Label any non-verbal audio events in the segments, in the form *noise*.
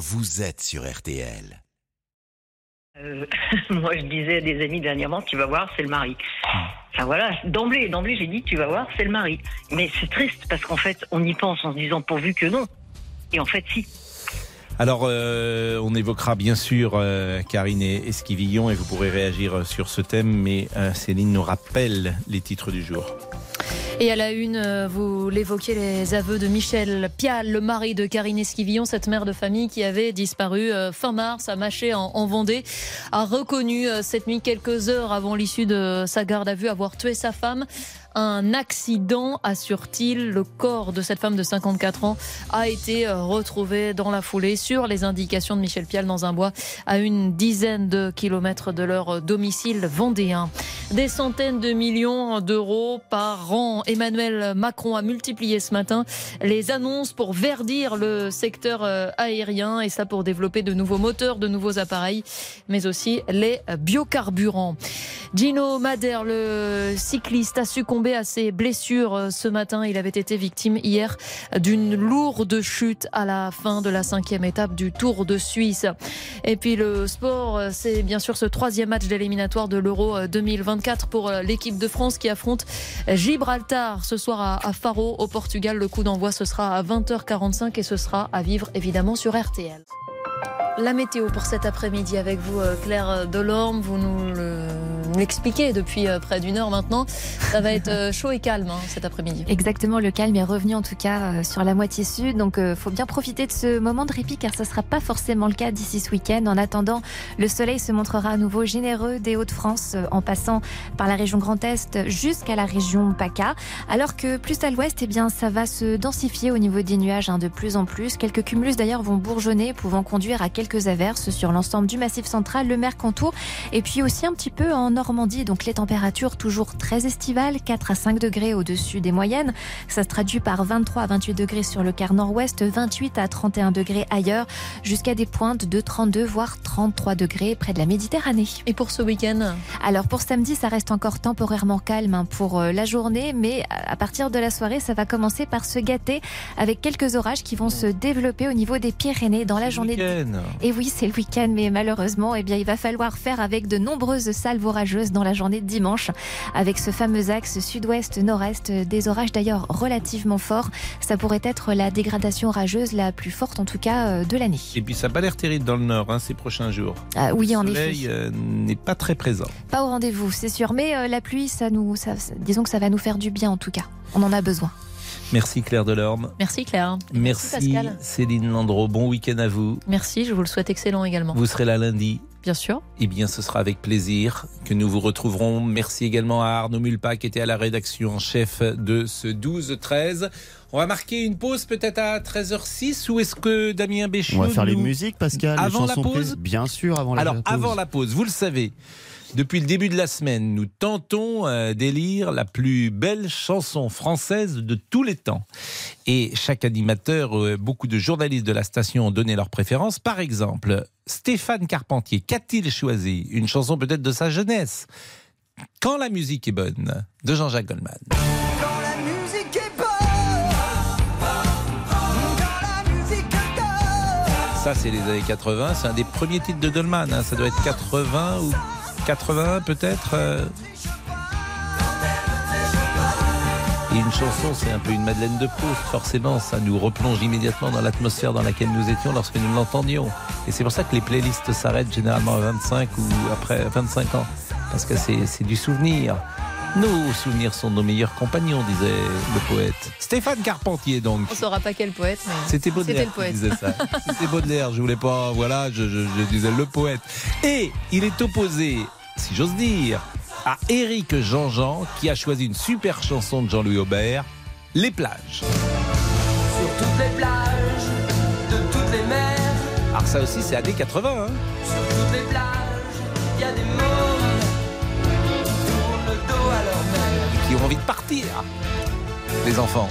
vous êtes sur RTL. Euh, *laughs* moi, je disais à des amis dernièrement, tu vas voir, c'est le mari. Enfin voilà, d'emblée, d'emblée, j'ai dit, tu vas voir, c'est le mari. Mais c'est triste parce qu'en fait, on y pense en se disant pourvu que non. Et en fait, si. Alors, euh, on évoquera bien sûr euh, Karine Esquivillon et vous pourrez réagir sur ce thème, mais euh, Céline nous rappelle les titres du jour. Et à la une, euh, vous l'évoquiez, les aveux de Michel Pial, le mari de Karine Esquivillon, cette mère de famille qui avait disparu euh, fin mars à Maché en, en Vendée, a reconnu euh, cette nuit, quelques heures avant l'issue de sa garde à vue, avoir tué sa femme. Un accident, assure-t-il. Le corps de cette femme de 54 ans a été euh, retrouvé dans la foulée sur les indications de Michel Pial dans un bois à une dizaine de kilomètres de leur domicile vendéen. Des centaines de millions d'euros par an. Emmanuel Macron a multiplié ce matin les annonces pour verdir le secteur euh, aérien et ça pour développer de nouveaux moteurs, de nouveaux appareils, mais aussi les biocarburants. Gino Madère, le cycliste, a succombé à ses blessures euh, ce matin. Il avait été victime hier d'une lourde chute à la fin de la cinquième étape du Tour de Suisse. Et puis le sport, euh, c'est bien sûr ce troisième match d'éliminatoire de l'Euro euh, 2024 pour l'équipe de France qui affronte Gibraltar ce soir à, Faro au Portugal. Le coup d'envoi ce sera à 20h45 et ce sera à vivre évidemment sur RTL. La météo pour cet après-midi avec vous, euh, Claire Delorme. Vous nous le- l'expliquez depuis euh, près d'une heure maintenant. Ça va être euh, chaud et calme hein, cet après-midi. Exactement, le calme est revenu en tout cas euh, sur la moitié sud, donc euh, faut bien profiter de ce moment de répit car ça sera pas forcément le cas d'ici ce week-end. En attendant, le soleil se montrera à nouveau généreux des Hauts-de-France en passant par la région Grand Est jusqu'à la région PACA, alors que plus à l'ouest, eh bien ça va se densifier au niveau des nuages hein, de plus en plus. Quelques cumulus d'ailleurs vont bourgeonner, pouvant conduire à quelques averses sur l'ensemble du massif central, le Mercantour, et puis aussi un petit peu en Normandie. Donc les températures toujours très estivales, 4 à 5 degrés au-dessus des moyennes. Ça se traduit par 23 à 28 degrés sur le quart nord-ouest, 28 à 31 degrés ailleurs, jusqu'à des pointes de 32 voire 33 degrés près de la Méditerranée. Et pour ce week-end? Alors pour samedi, ça reste encore temporairement calme hein, pour euh, la journée, mais à partir de la soirée, ça va commencer par se gâter avec quelques orages qui vont se développer au niveau des Pyrénées dans la journée. et oui, c'est le week-end, mais malheureusement, eh bien, il va falloir faire avec de nombreuses salves orageuses dans la journée de dimanche, avec ce fameux axe sud-ouest-nord-est, des orages d'ailleurs relativement forts. Ça pourrait être la dégradation orageuse la plus forte, en tout cas, euh, de l'année. Et puis ça n'a pas l'air terrible dans le nord hein, ces prochains jours. Ah, oui, en le soleil effet, euh, n'est pas très présent. pas au rendez-vous, c'est sûr. Mais euh, la pluie, ça nous, ça- disons que ça va nous faire du bien, en tout cas. On en a besoin. Merci Claire Delorme. Merci Claire. Merci, Pascal. Céline Landreau. Bon week-end à vous. Merci, je vous le souhaite excellent également. Vous serez là lundi. Bien sûr. Eh bien, ce sera avec plaisir que nous vous retrouverons. Merci également à Arnaud Mulpa qui était à la rédaction en chef de ce 12-13. On va marquer une pause peut-être à 13h06 ou est-ce que Damien Béchiot On va faire les musiques, Pascal. les Avant la chansons pause prises Bien sûr, avant la Alors, pause. avant la pause, vous le savez, depuis le début de la semaine, nous tentons euh, d'élire la plus belle chanson française de tous les temps. Et chaque animateur, euh, beaucoup de journalistes de la station ont donné leur préférence. Par exemple, Stéphane Carpentier, qu'a-t-il choisi Une chanson peut-être de sa jeunesse. Quand la musique est bonne, de Jean-Jacques Goldman. Ça, c'est les années 80. C'est un des premiers titres de Goldman. hein. Ça doit être 80 ou 81 peut-être. euh. Et une chanson, c'est un peu une Madeleine de Proust. Forcément, ça nous replonge immédiatement dans l'atmosphère dans laquelle nous étions lorsque nous l'entendions. Et c'est pour ça que les playlists s'arrêtent généralement à 25 ou après 25 ans. Parce que c'est du souvenir. Nos souvenirs sont nos meilleurs compagnons, disait le poète. Stéphane Carpentier, donc. On saura pas quel poète, mais C'était c'était Baudelaire le qui poète. disait ça. *laughs* C'était Baudelaire, je voulais pas, voilà, je, je- je disais le poète. Et il est opposé, si j'ose dire, à Éric Jean-Jean qui a choisi une super chanson de Jean-Louis Aubert, Les plages. Sur toutes les plages, de toutes les mers, Alors ça aussi c'est années 80, hein ont envie de partir, les enfants.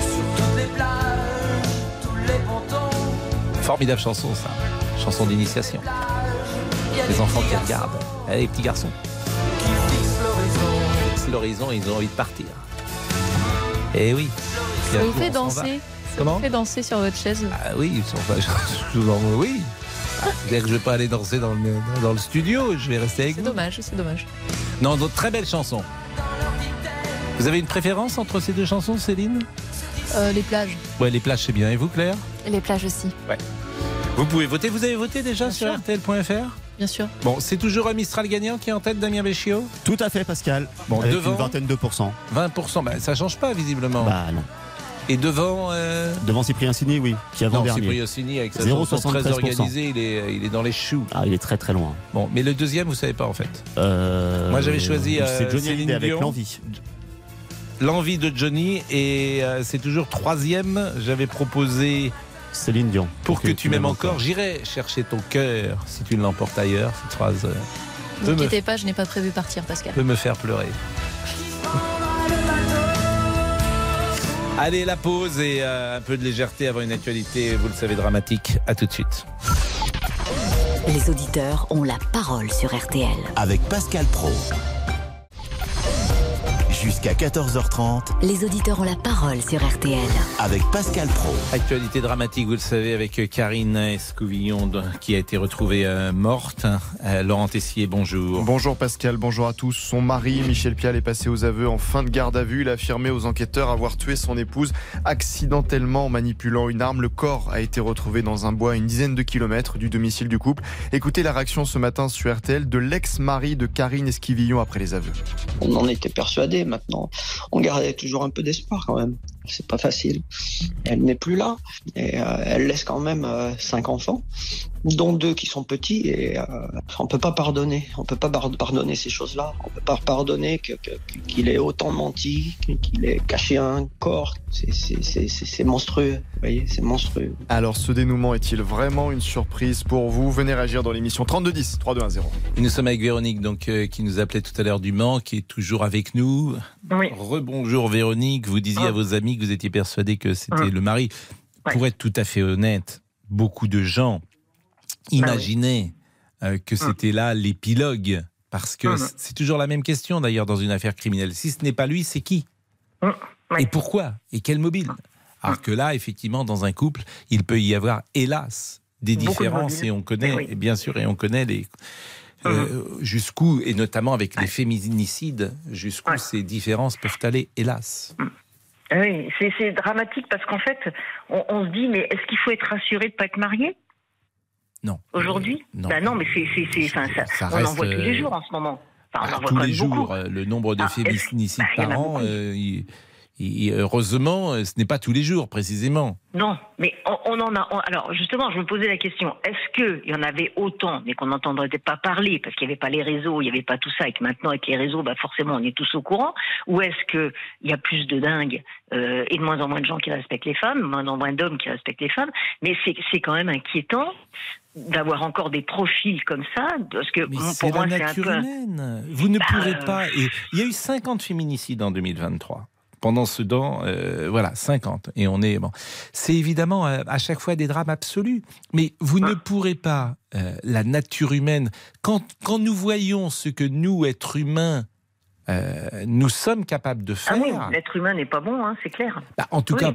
Sur toutes les plages, tous les pontons, Formidable chanson ça, chanson d'initiation. Les enfants qui regardent, Eh, les petits garçons. qui fixent l'horizon. C'est l'horizon, ils ont envie de partir. Eh oui. Ça vous fait danser Comment Fait danser sur votre chaise. Ah oui, *laughs* je, vous oui. Ah, C'est-à-dire que je vais pas aller danser dans le, dans le studio, je vais rester avec C'est vous. dommage, c'est dommage. Non, d'autres très belles chansons. Vous avez une préférence entre ces deux chansons, Céline? Euh, les plages. Ouais, les plages, c'est bien. Et vous, Claire? Les plages aussi. Vous pouvez voter. Vous avez voté déjà Bien sur. RTL.fr Bien sûr. Bon, c'est toujours un Mistral gagnant qui est en tête, Damien Béchiot Tout à fait, Pascal. Bon, Avec devant une vingtaine de pourcents. 20%, bah, ça change pas visiblement. Bah non. Et devant, euh... Devant Cyprien Signy, oui, qui est non, avant-dernier. Cyprien Sini avec sa chanson 0,73%. très organisée, il est, il est dans les choux. Ah, il est très très loin. Bon, mais le deuxième, vous savez pas en fait. Euh, Moi, j'avais choisi, euh, C'est Johnny Céline Hallyday avec Dion. l'envie. L'envie de Johnny et euh, c'est toujours troisième. J'avais proposé Céline Dion. pour que, tu m'aimes encore. J'irai chercher ton cœur si tu ne l'emportes ailleurs. Cette phrase euh, Ne peut, me, quittez pas, je n'ai pas prévu partir, Pascal. peut me faire pleurer. Allez, la pause et euh, un peu de légèreté avant une actualité, vous le savez, dramatique. À tout de suite. Les auditeurs ont la parole sur RTL. Avec Pascal Pro. Jusqu'à 14h30 Les auditeurs ont la parole sur RTL. avec Pascal Pro. Actualité dramatique, vous le savez, avec Karine Escouvillon qui a été retrouvée euh, morte. Euh, Laurent Tessier, bonjour. Bonjour Pascal, bonjour à tous. Son mari, Michel Pial, est passé aux aveux en fin de garde à vue. Il a affirmé aux enquêteurs avoir tué son épouse accidentellement en manipulant une arme. Le corps a été retrouvé dans un bois à une dizaine de kilomètres du domicile du couple. Écoutez la réaction ce matin sur RTL de l'ex-mari de Karine Esquivillon après les aveux. on en était persuadé. Maintenant, on gardait toujours un peu d'espoir quand même. C'est pas facile. Elle n'est plus là et euh, elle laisse quand même euh, cinq enfants, dont deux qui sont petits et euh, on peut pas pardonner. On peut pas par- pardonner ces choses-là. On peut pas pardonner que- qu'il ait autant menti, qu'il ait caché un corps. C'est- monstrueux. Vous voyez, c'est monstrueux. Alors ce dénouement est-il vraiment une surprise pour vous? Venez réagir dans l'émission 3210 3210. Nous sommes avec Véronique, donc, euh, qui nous appelait tout à l'heure du Mans, qui est toujours avec nous. Oui. Rebonjour Véronique, vous disiez Ah. à vos amis que vous étiez persuadé que c'était Ah. le mari. Ouais. Pour être tout à fait honnête, beaucoup de gens imaginaient euh, que Ah. c'était là l'épilogue. Parce que c- c'est toujours la même question d'ailleurs dans une affaire criminelle. Si ce n'est pas lui, c'est qui? Ouais. Et pourquoi? Et quel mobile? Alors que là, effectivement, dans un couple, il peut y avoir, hélas, des Beaucoup différences et on connaît, Eh oui. et bien sûr, et on connaît les euh, jusqu'où, et notamment avec les féminicides, jusqu'où Ouais. ces différences peuvent aller, hélas. Oui, c'est c'est dramatique parce qu'en fait, on, on se dit, mais est-ce qu'il faut être rassuré de pas être marié? Non. aujourd'hui? Euh, non. Bah non, mais c'est, c'est, c'est, enfin, ça, Ça on en voit tous les euh, jours en ce moment. Enfin, on Ah, en voit tous les jours, beaucoup. euh, le nombre de Ah, féminicides bah, par an, euh, il- il- heureusement, euh, ce n'est pas tous les jours, précisément. Non, mais on, on en a. on- alors justement, je me posais la question est-ce que il y en avait autant, mais qu'on n'entendrait pas parler parce qu'il n'y avait pas les réseaux, il n'y avait pas tout ça, et que maintenant avec les réseaux, bah forcément, on est tous au courant Ou est-ce que il y a plus de dingues euh, et de moins en moins de gens qui respectent les femmes, moins en moins d'hommes qui respectent les femmes Mais c'est quand même inquiétant d'avoir encore des profils comme ça, parce que Mais pour moi, c'est un nature peu. humaine. Vous ne Bah, pourrez euh, pas. Et il y a eu 50 féminicides en 2023. Pendant ce temps, euh, voilà, 50. Et on est bon. C'est évidemment euh, à chaque fois des drames absolus. Mais vous ne pourrez pas euh, la nature humaine. Quand quand nous voyons ce que nous, êtres humains, nous sommes capables de Ah faire. oui, l'être humain n'est pas bon, hein, c'est clair. bah, en tout Oui. cas,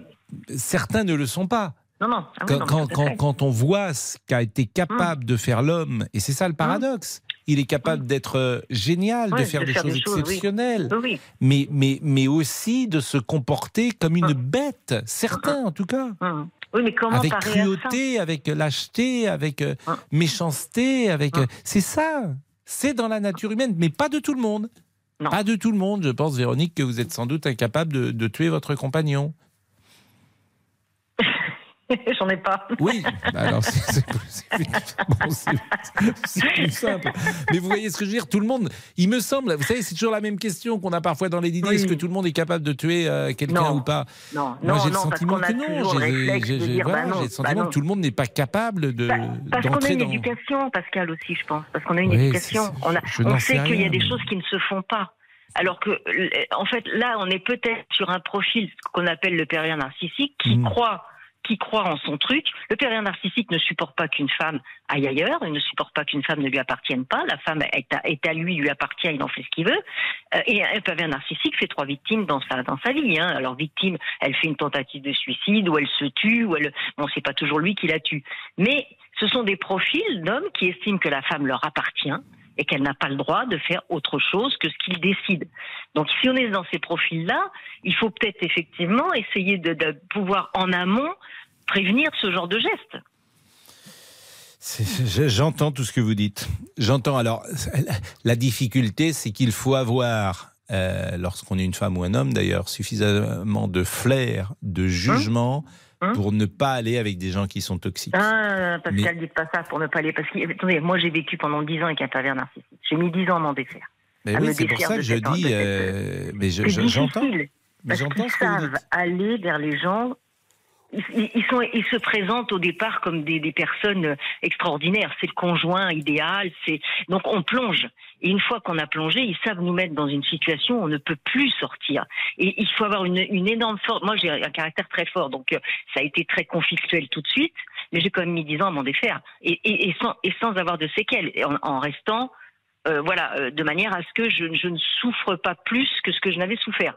certains ne le sont pas. Non, non. ah oui, Quand, non, quand, quand- on voit ce qu'a été capable de faire l'homme, et c'est ça le paradoxe, il est capable d'être euh, génial, de faire de des faire choses des exceptionnelles, oui. mais, mais, mais aussi de se comporter comme une bête, certains en tout cas. Oui, mais comment Avec cruauté, avec lâcheté, avec euh, méchanceté, avec. euh, c'est ça. C'est dans la nature humaine, mais pas de tout le monde. Non. Pas de tout le monde. Je pense, Véronique, que vous êtes sans doute incapable de, de tuer votre compagnon. *laughs* J'en ai pas. Oui, bah alors c'est plus, bon, simple. Mais vous voyez ce que je veux dire Tout le monde, il me semble, vous savez, c'est toujours la même question qu'on a parfois dans les dîners Oui. est-ce que tout le monde est capable de tuer euh, quelqu'un ou pas? Non, Moi, non, j'ai le non, sentiment que J'ai voilà, bah le sentiment que tout le monde n'est pas capable de Bah, parce qu'on a une dans. éducation, Pascal aussi, je pense. Parce qu'on a une Oui, éducation. On, a, on sait qu'il y a des choses qui ne se font pas. Alors que, euh, en fait, là, on est peut-être sur un profil ce qu'on appelle le périen narcissique, qui Mm. croit qui croit en son truc. Le pervers narcissique ne supporte pas qu'une femme aille ailleurs, il ne supporte pas qu'une femme ne lui appartienne pas. La femme est à, lui, lui appartient, il en fait ce qu'il veut. Euh, et un pervers narcissique fait trois victimes dans sa dans sa vie. Hein. Alors victime, elle fait une tentative de suicide, ou elle se tue, ou elle, bon, c'est pas toujours lui qui la tue. Mais ce sont des profils d'hommes qui estiment que la femme leur appartient et qu'elle n'a pas le droit de faire autre chose que ce qu'ils décident. Donc si on est dans ces profils-là, il faut peut-être effectivement essayer de, de pouvoir en amont prévenir ce genre de je- J'entends tout ce que vous dites. J'entends. Alors, *laughs* la difficulté, c'est qu'il faut avoir, euh, lorsqu'on est une femme ou un homme d'ailleurs, suffisamment de flair, de jugement Hein pour ne pas aller avec des gens qui sont toxiques. Ah, Pascal, Mais- dites pas ça pour ne pas aller. Parce que, attendez, moi j'ai vécu pendant 10 ans avec un pervers narcissique. J'ai mis 10 ans à m'en défaire. Mais oui, c'est pour ça que je dis. euh, mais je- je- j'entends. difficile. Mais Parce qu'ils savent aller vers les gens. Ils, sont, ils se présentent au départ comme des, des personnes extraordinaires. C'est le conjoint idéal. Donc on plonge. Et une fois qu'on a plongé, ils savent nous mettre dans une situation où on ne peut plus sortir. Et il faut avoir une, une énorme force. Moi, j'ai un caractère très fort, donc euh, ça a été très conflictuel tout de suite. Mais j'ai quand même mis 10 ans à m'en défaire. Et, et, et sans, et sans avoir de séquelles, en, en restant, euh, voilà, euh, de manière à ce que je, je ne souffre pas plus que ce que je n'avais souffert.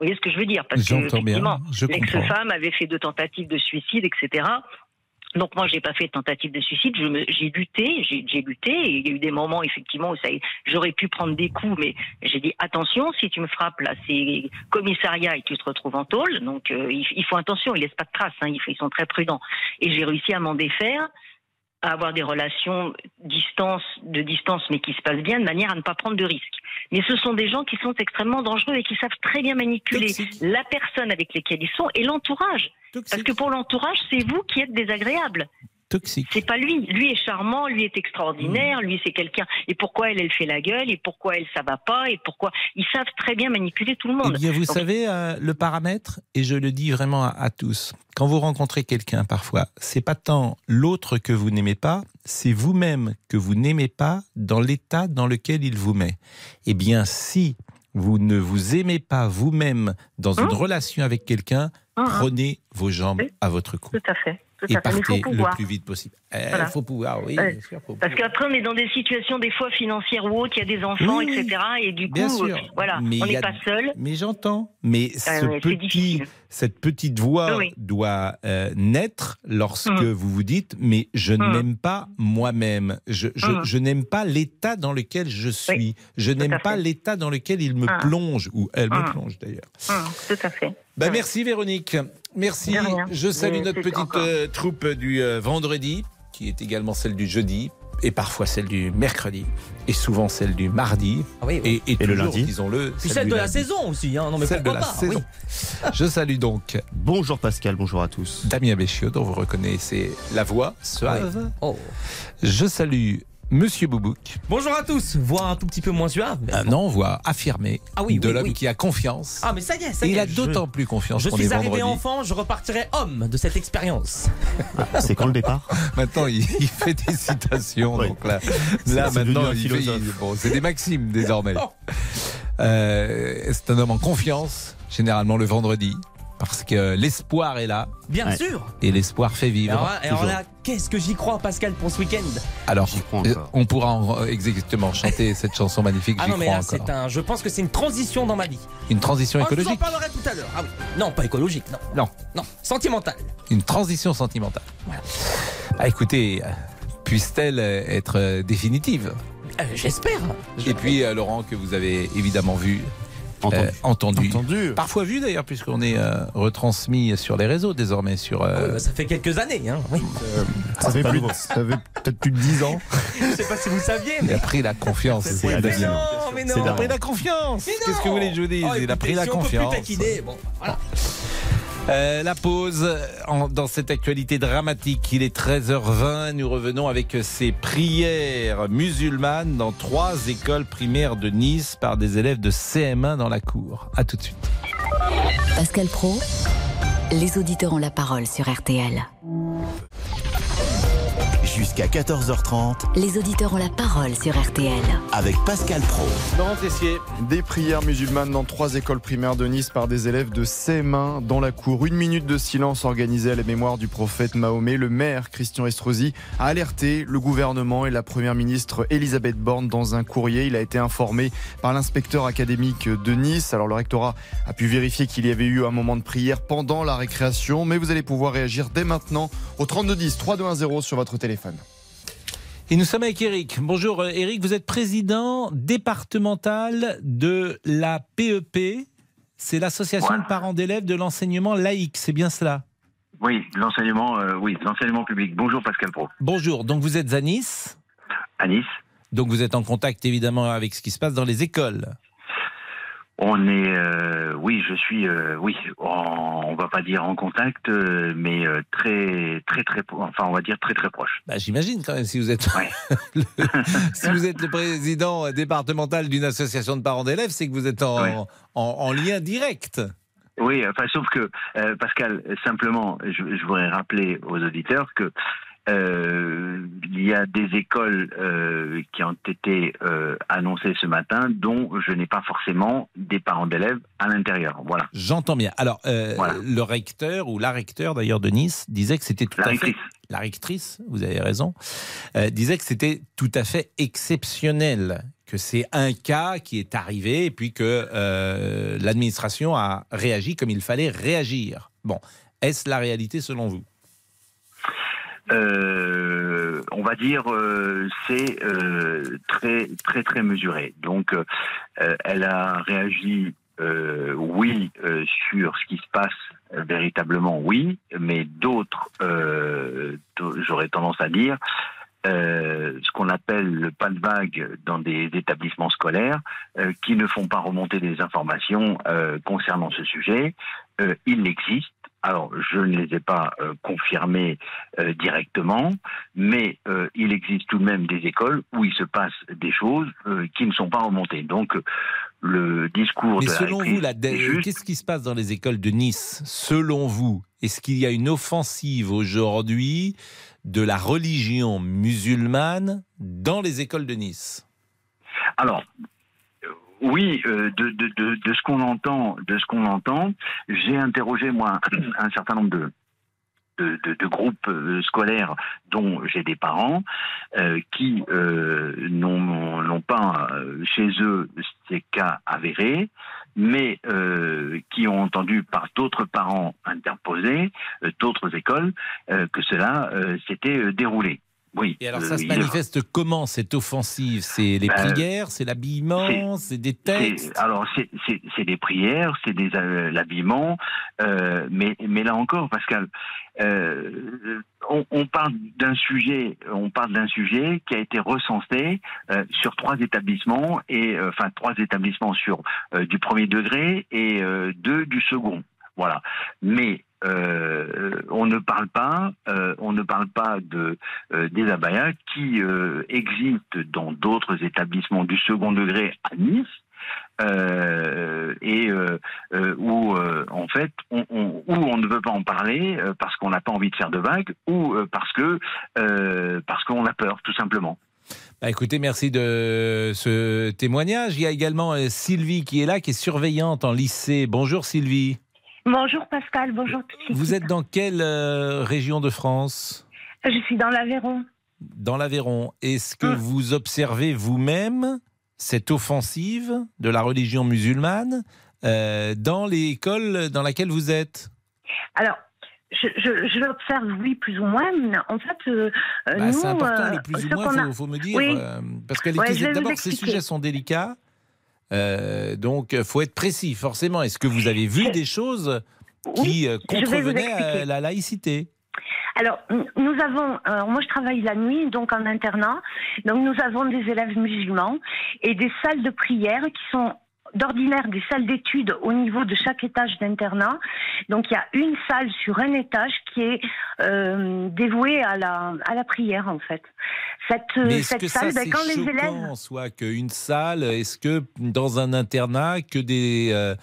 Vous voyez ce que je veux dire Parce que effectivement, l'ex-femme avait fait deux tentatives de suicide, etc. Donc moi, j'ai pas fait de tentative de suicide. J'ai lutté, j'ai j'ai lutté. Et il y a eu des moments, effectivement, où ça, j'aurais pu prendre des coups, mais j'ai dit attention, si tu me frappes là, c'est commissariat et tu te retrouves en tôle. Donc euh, il, il faut attention, ils laissent pas de traces. Hein, ils, ils sont très prudents. Et j'ai réussi à m'en défaire à avoir des relations distance, de distance, mais qui se passent bien, de manière à ne pas prendre de risques. Mais ce sont des gens qui sont extrêmement dangereux et qui savent très bien manipuler la personne avec laquelle ils sont et l'entourage. Parce que pour l'entourage, c'est vous qui êtes désagréable. Toxique. C'est pas lui. Lui est charmant, lui est extraordinaire, lui c'est quelqu'un. Et pourquoi elle, elle fait la gueule Et pourquoi elle, ça va pas Et pourquoi Ils savent très bien manipuler tout le monde. Eh bien, vous Donc, savez, euh, le paramètre, et je le dis vraiment à, à tous, quand vous rencontrez quelqu'un parfois, c'est pas tant l'autre que vous n'aimez pas, c'est vous-même que vous n'aimez pas dans l'état dans lequel il vous met. Eh bien, si vous ne vous aimez pas vous-même dans une Hein relation avec quelqu'un, Hein, hein. prenez vos jambes à votre cou Tout à fait. Et il partez le plus vite possible. Il Voilà. faut pouvoir, oui, Ouais. bien sûr. faut Parce qu'après, on est dans des situations des fois financières ou autres, il y a des enfants, Oui, etc. Et du coup, euh, voilà, Mais on il n'est pas seul. Mais j'entends. Mais ce ouais, c'est petit, difficile. cette petite voix Oui, doit euh, naître lorsque Hum. vous vous dites mais je ne Hum. m'aime pas moi-même. Je, je, Hum. je n'aime pas l'état dans lequel je suis. je n'aime pas l'état dans lequel il me plonge ou elle me plonge d'ailleurs. Tout à fait. Ouais. Merci Véronique. Merci. Je salue notre petite euh, troupe du euh, vendredi, qui est également celle du jeudi, et parfois celle du mercredi, et souvent celle du mardi. Ah oui, Et, et Et le lundi disons-le, Puis celle de la lundi. saison aussi, hein. non mais Celle de pourquoi la pas saison. oui. Je salue donc Bonjour Pascal, bonjour à tous. Damien Béchiot, dont vous reconnaissez la voix suave. Oh. Je salue Monsieur Boubouk, Bonjour à tous, voix un tout petit peu moins suave. mais- un non-voix affirmé Ah oui, de oui, l'homme oui. qui a confiance. Ah mais ça y est, ça y il est. a je- d'autant plus confiance Je suis est arrivé vendredi. enfant, je repartirai homme de cette expérience. *laughs* C'est quand le départ? Maintenant, il, il fait des citations. Oui. Donc là, là maintenant, il fait, il- bon, c'est des maximes *laughs* désormais. Euh, c'est un homme en confiance, généralement le vendredi, parce que l'espoir est là Bien Ouais. sûr. et l'espoir fait vivre. Alors, là- alors là, qu'est-ce que j'y crois, Pascal, pour ce week-end? Alors, J'y crois euh, on pourra en- exactement chanter cette chanson magnifique. Ah non, mais crois là, c'est un. Je pense que c'est une transition dans ma vie. Une transition Oh, je vous en écologique. parlerai tout à l'heure. Ah oui. Non, pas écologique, non. Non. Non, sentimentale. Une transition sentimentale. Voilà. Ah, écoutez, puisse-t-elle être définitive? Euh, J'espère. Et puis, euh, Laurent, que vous avez évidemment vu, Entendu. euh, entendu. Entendu. Parfois vu d'ailleurs, puisqu'on est euh, retransmis sur les réseaux désormais. Sur, euh, Ah oui, bah, ça fait quelques années, hein. Oui. Ça fait, pas plus, nouveau. ça fait peut-être plus de 10 ans. *laughs* Je sais pas si vous saviez, il mais. a pris la confiance. C'est. Mais non, mais non. C'est Il a pris la confiance. Mais non. Qu'est-ce que vous voulez que je vous dise? Oh, Il a écoutez, pris la si on peut confiance. plus taquiner, bon, voilà. Euh, la pause en- dans cette actualité dramatique. Il est 13h20. Nous revenons avec ces prières musulmanes dans trois écoles primaires de Nice par des élèves de CM1 dans la cour. À tout de suite. Pascal Pro, les auditeurs ont la parole sur RTL. Jusqu'à 14h30 Les auditeurs ont la parole sur RTL. avec Pascal Pro. Laurent Tessier. Des prières musulmanes dans trois écoles primaires de Nice par des élèves de CM1 dans la cour. Une minute de silence organisée à la mémoire du prophète Mahomet. Le maire, Christian Estrosi, a alerté le gouvernement et la première ministre Elisabeth Borne dans un courrier. Il a été informé par l'inspecteur académique de Nice. Alors le rectorat a pu vérifier qu'il y avait eu un moment de prière pendant la récréation, mais vous allez pouvoir réagir dès maintenant au 3210 3210 sur votre téléphone. Et nous sommes avec Eric. Bonjour euh, Eric, vous êtes président départemental de la PEP. C'est l'association Voilà. de parents d'élèves de l'enseignement laïque, c'est bien cela? Oui, l'enseignement, euh, oui, l'enseignement public. Bonjour Pascal Pro. Bonjour, donc vous êtes à Nice? À Nice, Donc vous êtes en contact évidemment avec ce qui se passe dans les écoles. On est, euh, oui, je suis, euh, oui, en- on va pas dire en contact, euh, mais très, très, très, enfin, on va dire très, très proche. Bah, J'imagine quand même si vous êtes *laughs* le, si vous êtes le président départemental d'une association de parents d'élèves, c'est que vous êtes en, Ouais. en, en lien direct. Oui, enfin, sauf que, Pascal, simplement, je, je voudrais rappeler aux auditeurs que il y a des écoles euh, qui ont été euh, annoncées ce matin, dont je n'ai pas forcément des parents d'élèves à l'intérieur. Voilà. J'entends bien. Alors, euh, le recteur, ou la recteur d'ailleurs de Nice, disait que c'était tout La à fait. rectrice. La rectrice, vous avez raison, euh, disait que c'était tout à fait exceptionnel, que c'est un cas qui est arrivé et puis que euh, l'administration a réagi comme il fallait réagir. Bon, est-ce la réalité selon vous? Euh, on va dire euh, c'est euh, très très très mesuré. Donc elle a réagi oui sur ce qui se passe véritablement oui, mais d'autres d'au- j'aurais tendance à dire ce qu'on appelle le pas de vague dans des établissements scolaires qui ne font pas remonter des informations concernant ce sujet. Il existe. Alors, je ne les ai pas euh, confirmés euh, directement, mais euh, il existe tout de même des écoles où il se passe des choses qui ne sont pas remontées. Donc, le discours Mais de la selon vous, la- juste. qu'est-ce qui se passe dans les écoles de Nice Selon vous, est-ce qu'il y a une offensive aujourd'hui de la religion musulmane dans les écoles de Nice? Alors, oui, euh, de, de, de, de ce qu'on entend, de ce qu'on entend, j'ai interrogé moi *clears throat* un certain nombre de de, de- de groupes euh, scolaires dont j'ai des parents euh, qui euh, n'ont pas euh, chez eux ces cas avérés, mais qui ont entendu par d'autres parents interposés, d'autres écoles, que cela s'était déroulé. Oui. Et alors euh, ça se manifeste comment cette offensive? C'est les Ben, prières, c'est l'habillement, c'est des textes? Alors, c'est- des prières, c'est des euh, l'habillement, euh, mais, mais là encore, Pascal, on, on parle d'un sujet, on parle d'un sujet qui a été recensé sur trois établissements et enfin trois établissements sur du premier degré et deux du second. Voilà. Mais euh, on ne parle pas, euh, on ne parle pas de euh, des abayas qui existent dans d'autres établissements du second degré à Nice. et où en fait on, où on ne veut pas en parler parce qu'on n'a pas envie de faire de vagues ou parce que parce qu'on a peur tout simplement. Bah, écoutez, merci de ce témoignage. Il y a également Sylvie qui est là, qui est surveillante en lycée. Bonjour Sylvie. Bonjour Pascal, bonjour toute l'équipe. Vous êtes dans quelle euh, région de France? Je suis dans l'Aveyron. Dans l'Aveyron. Est-ce que Hum. vous observez vous-même cette offensive de la religion musulmane euh, dans l'école dans laquelle vous êtes? Alors, je, je, je l'observe, oui, plus ou moins. En fait, euh, euh, Bah, nous, C'est important, euh, le plus ce ou moins, il a- faut, me dire. Oui. euh, parce que les- Ouais, d'abord, ces sujets sont délicats. Euh, donc, il faut être précis, forcément. Est-ce que vous avez vu des choses qui euh, vais vous contrevenaient à la laïcité? Alors, nous avons, euh, moi je travaille la nuit, donc en internat, donc nous avons des élèves musulmans et des salles de prière qui sont d'ordinaire des salles d'études au niveau de chaque étage d'internat. Donc il y a une salle sur un étage qui est euh, dévouée à la, à la prière en fait. Cette, Mais est-ce cette que salle, ça, ben, c'est quand les élèves... soit qu'une salle, est-ce que dans un internat, que des, euh,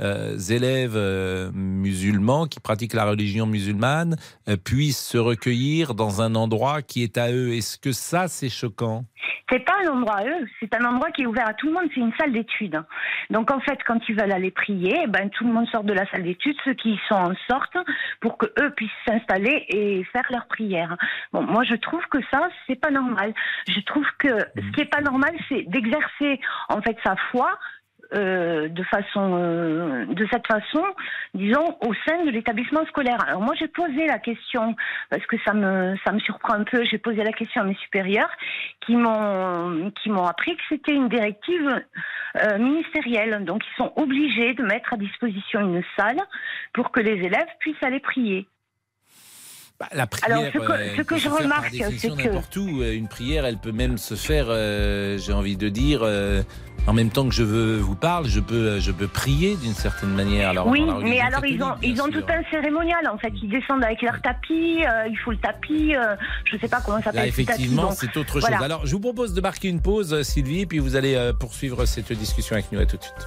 euh, élèves euh, musulmans qui pratiquent la religion musulmane euh, puissent se recueillir dans un endroit qui est à eux. Est-ce que ça, c'est choquant? C'est pas un endroit à eux, c'est un endroit qui est ouvert à tout le monde, c'est une salle d'études. Donc en fait, quand ils veulent aller prier, eh ben, tout le monde sort de la salle d'études, ceux qui y sont en sortent pour que eux puissent s'installer et faire leur prière. Bon, moi je trouve que ça, c'est pas normal. Je trouve que ce qui est pas normal, c'est d'exercer en fait sa foi euh, de façon, euh, de cette façon, disons, au sein de l'établissement scolaire. Alors moi, j'ai posé la question parce que ça me, ça me surprend un peu. J'ai posé la question à mes supérieurs qui m'ont, qui m'ont appris que c'était une directive euh, ministérielle. Donc, ils sont obligés de mettre à disposition une salle pour que les élèves puissent aller prier. Bah, La prière, Alors, ce que- euh, ce que je remarque, c'est que- n'importe où. Euh, Une prière, elle peut même se faire, euh, j'ai envie de dire, euh, en même temps que je veux, vous parle, je peux, je peux prier d'une certaine manière. Alors, oui, mais alors ils ont, ils ont tout un cérémonial en fait. Ils descendent avec leur tapis, euh, il faut le tapis, euh, je sais pas comment ça s'appelle. Effectivement, c'est autre voilà. chose. Alors, je vous propose de marquer une pause, Sylvie, puis vous allez poursuivre cette discussion avec nous. À tout de suite.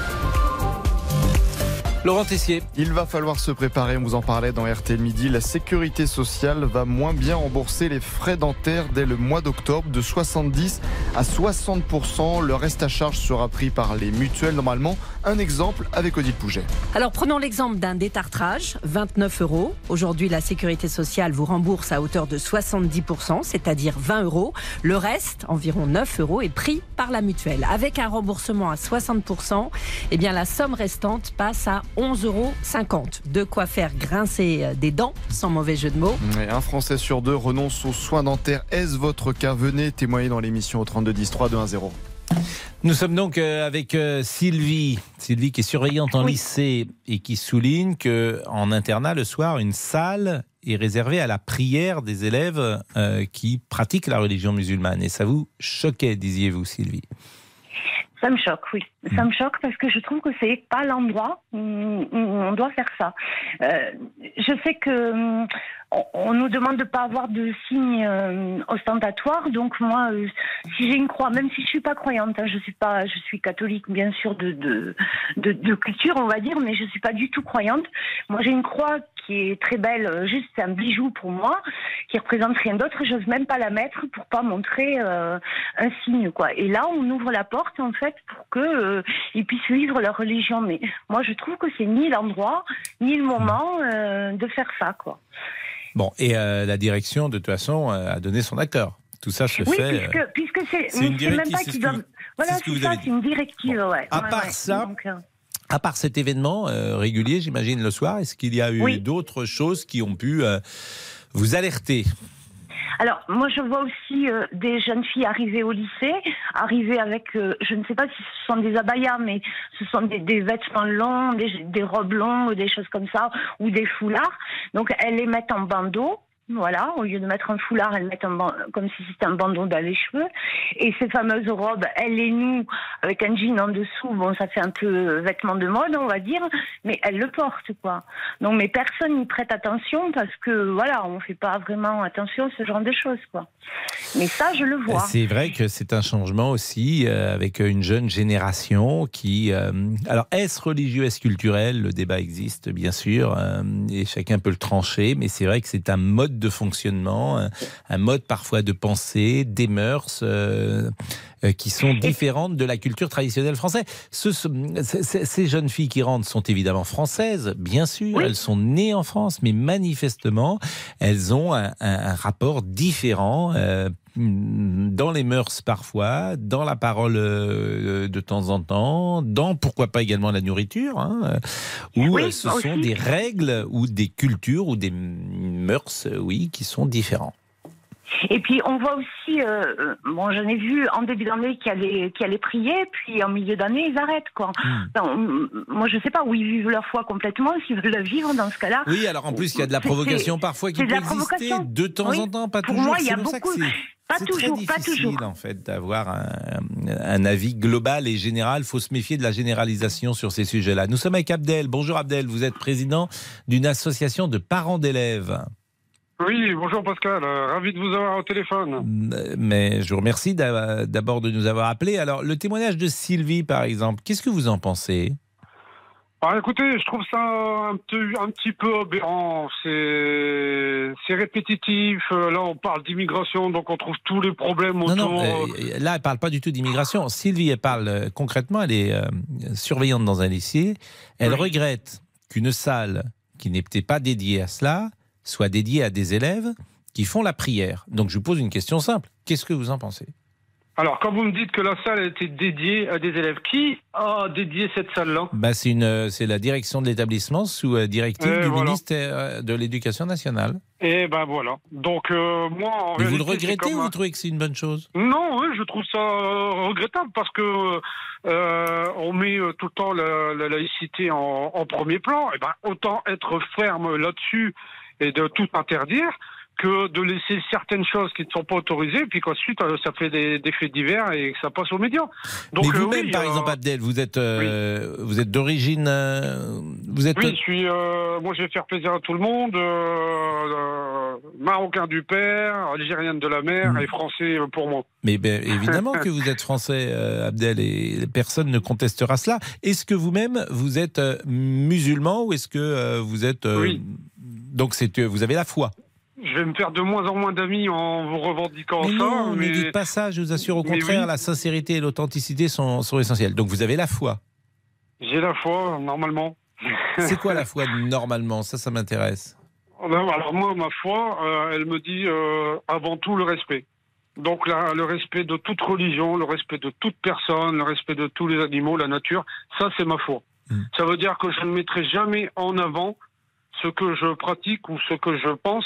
Laurent Tessier. Il va falloir se préparer, on vous en parlait dans RTL Midi. La sécurité sociale va moins bien rembourser les frais dentaires dès le mois d'octobre, de 70 à 60%. Le reste à charge sera pris par les mutuelles normalement. Un exemple avec Odile Pouget. Alors prenons l'exemple d'un détartrage, 29 euros. Aujourd'hui, la sécurité sociale vous rembourse à hauteur de 70%, c'est-à-dire 20 euros. Le reste, environ 9 euros, est pris par la mutuelle. Avec un remboursement à 60%, eh bien la somme restante passe à 11,50 euros. De quoi faire grincer euh, des dents, sans mauvais jeu de mots. Et un Français sur deux renonce aux soins dentaires. Est-ce votre cas Venez témoigner dans l'émission au 32 10 3 2 1 0. Nous sommes donc euh, avec euh, Sylvie, Sylvie qui est surveillante en lycée et qui souligne que en internat le soir, une salle est réservée à la prière des élèves qui pratiquent la religion musulmane. Et ça vous choquait, disiez-vous, Sylvie? Ça me choque, oui. Ça me choque parce que je trouve que c'est pas l'endroit où on doit faire ça. Euh, je sais que hum, on, nous demande de pas avoir de signes euh, ostentatoires, donc moi, euh, si j'ai une croix, même si je suis pas croyante, hein, je suis pas, je suis catholique bien sûr de de, de de culture, on va dire, mais je suis pas du tout croyante. Moi, j'ai une croix qui est très belle, euh, juste c'est un bijou pour moi, qui représente rien d'autre. J'ose même pas la mettre pour pas montrer euh, un signe, quoi. Et là, on ouvre la porte en fait pour que euh, ils puissent vivre leur religion. Mais moi, je trouve que c'est ni l'endroit ni le moment euh, de faire ça, quoi. Bon, et la direction, de toute façon, a donné son accord. Tout ça se Oui, fait. puisque, puisque c'est, même pas qu'ils doivent. Voilà, c'est ce ça, c'est une directive, ouais. À Ouais, part ouais. ça, Donc, À part cet événement euh, régulier, j'imagine, le soir, est-ce qu'il y a eu Oui. d'autres choses qui ont pu euh, vous alerter? Alors, moi, je vois aussi euh, des jeunes filles arriver au lycée, arriver avec, euh, je ne sais pas si ce sont des abayas, mais ce sont des, des vêtements longs, des, des robes longues, des choses comme ça, ou des foulards. Donc, elles les mettent en bandeau. Voilà, au lieu de mettre un foulard, elles mettent un comme si c'était un bandeau dans les cheveux. Et ces fameuses robes, elles les nouent avec un jean en dessous. Bon, ça fait un peu vêtement de mode, on va dire, mais elles le portent, quoi. Donc, mais personne n'y prête attention parce que, voilà, on fait pas vraiment attention à ce genre de choses, quoi. Mais ça, je le vois. C'est vrai que c'est un changement aussi euh, avec une jeune génération qui. euh, alors, est-ce religieux, est-ce culturel? Le débat existe, bien sûr, euh, et chacun peut le trancher, mais c'est vrai que c'est un mode de fonctionnement, un, mode parfois de pensée, des mœurs. euh, qui sont différentes de la culture traditionnelle française. Ce- ce- ces- jeunes filles qui rentrent sont évidemment françaises, bien sûr, elles sont nées en France, mais manifestement, elles ont un, un- un rapport différent euh, dans les mœurs parfois, dans la parole euh, de temps en temps, dans pourquoi pas également la nourriture, hein, euh, où Oui, euh, ce aussi. sont des règles ou des cultures ou des mœurs, euh, oui, qui sont différents. Et puis on voit aussi, euh, euh, bon, j'en ai vu en début d'année qui allaient, qui allaient prier, puis en milieu d'année ils arrêtent quoi. Enfin, m- moi je sais pas où ils vivent leur foi complètement, *laughs* s'ils veulent la vivre dans ce cas-là. Oui, alors en plus, il y a de la provocation parfois qui de peut la exister de temps Oui. en temps, pas Pour toujours. moi, il y a pour beaucoup. Pas toujours, très pas difficile toujours. en fait d'avoir un, un avis global et général. Il faut se méfier de la généralisation sur ces sujets-là. Nous sommes avec Abdel. Bonjour Abdel, vous êtes président d'une association de parents d'élèves. Oui, bonjour Pascal, euh, ravi de vous avoir au téléphone. Mais je vous remercie d'a- d'abord de nous avoir appelés. Alors, le témoignage de Sylvie, par exemple, qu'est-ce que vous en pensez? Ah, écoutez, je trouve ça un petit, un petit peu aberrant. C'est, répétitif. Euh, Là, on parle d'immigration, donc on trouve tous les problèmes Non, autour. non, euh, là, elle parle pas du tout d'immigration. Sylvie, elle parle concrètement, elle est euh, surveillante dans un lycée. Elle regrette qu'une salle qui n'était pas dédiée à cela soit dédiée à des élèves qui font la prière. Donc, je vous pose une question simple. Qu'est-ce que vous en pensez? Alors, quand vous me dites que la salle a été dédiée à des élèves, qui a dédié cette salle-là? Bah, C'est une, euh, c'est la direction de l'établissement sous euh, directive du voilà. ministère euh, de l'Éducation nationale. Et ben voilà. Donc, euh, moi, en Mais vous le regrettez ou un- vous trouvez que c'est une bonne chose? Non, oui, je trouve ça regrettable parce que euh, on met tout le temps la, la laïcité en, en premier plan. Et ben, autant être ferme là-dessus et de tout interdire que de laisser certaines choses qui ne sont pas autorisées, puis qu'ensuite euh, ça fait des, des faits divers et que ça passe aux médias. Donc, Mais euh, vous-même, oui, par euh, exemple, Abdel, vous êtes, euh, vous êtes d'origine, vous êtes. Oui, je suis. moi, je vais faire plaisir à tout le monde. marocain du père, algérienne de la mère et français pour moi. Mais ben, évidemment que vous êtes français, Abdel, et personne ne contestera cela. Est-ce que vous-même, vous êtes musulman ou est-ce que vous êtes... Oui. Donc c'est, euh, vous avez la foi Je vais me faire de moins en moins d'amis en vous revendiquant Mais ça. non, mais... ne dites pas ça, je vous assure. Au contraire, oui. la sincérité et l'authenticité sont, sont essentielles. Donc vous avez la foi. J'ai la foi, normalement. C'est quoi la *laughs* foi normalement? Ça, ça m'intéresse. Alors moi, ma foi, euh, elle me dit euh, avant tout le respect. Donc là, le respect de toute religion, le respect de toute personne, le respect de tous les animaux, la nature, ça c'est ma foi. Hmm. Ça veut dire que je ne mettrai jamais en avant ce que je pratique ou ce que je pense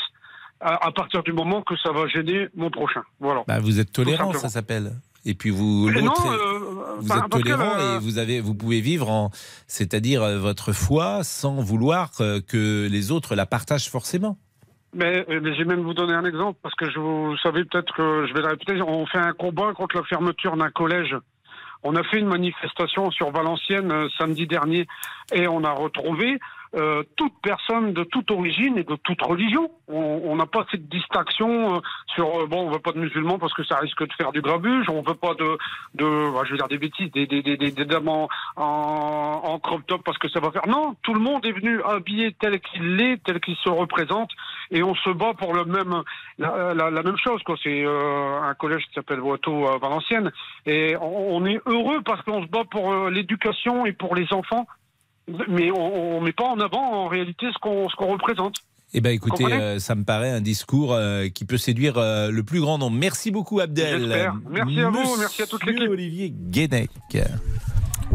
à, à partir du moment que ça va gêner mon prochain. Voilà. Bah, vous êtes tolérant, ça s'appelle. Et puis vous, non, euh, vous êtes tolérant euh, et vous avez, vous pouvez vivre en, c'est-à-dire euh, votre foi sans vouloir euh, que les autres la partagent forcément. Mais, vais même vous donner un exemple parce que je vous savez peut-être que je vais le répéter. On fait un combat contre la fermeture d'un collège. On a fait une manifestation sur Valenciennes euh, samedi dernier et on a retrouvé euh, toute personne de toute origine et de toute religion. On n'a pas cette distinction euh, sur euh, bon, on veut pas de musulmans parce que ça risque de faire du grabuge. On veut pas de de, bah, je vais dire des bêtises, des des des, des, dames en, en crop top parce que ça va faire. Non, tout le monde est venu habillé tel qu'il est, tel qu'il se représente et on se bat pour le même la, la, la même chose quoi. C'est euh, un collège qui s'appelle Watteau Valenciennes et on, on est heureux parce qu'on se bat pour euh, l'éducation et pour les enfants, mais on, on met pas en avant en réalité ce qu'on représente. Eh ben, écoutez, euh, ça me paraît un discours euh, qui peut séduire euh, le plus grand nombre. Merci beaucoup, Abdel. Merci à vous, merci à toute l'équipe. Olivier Guénec.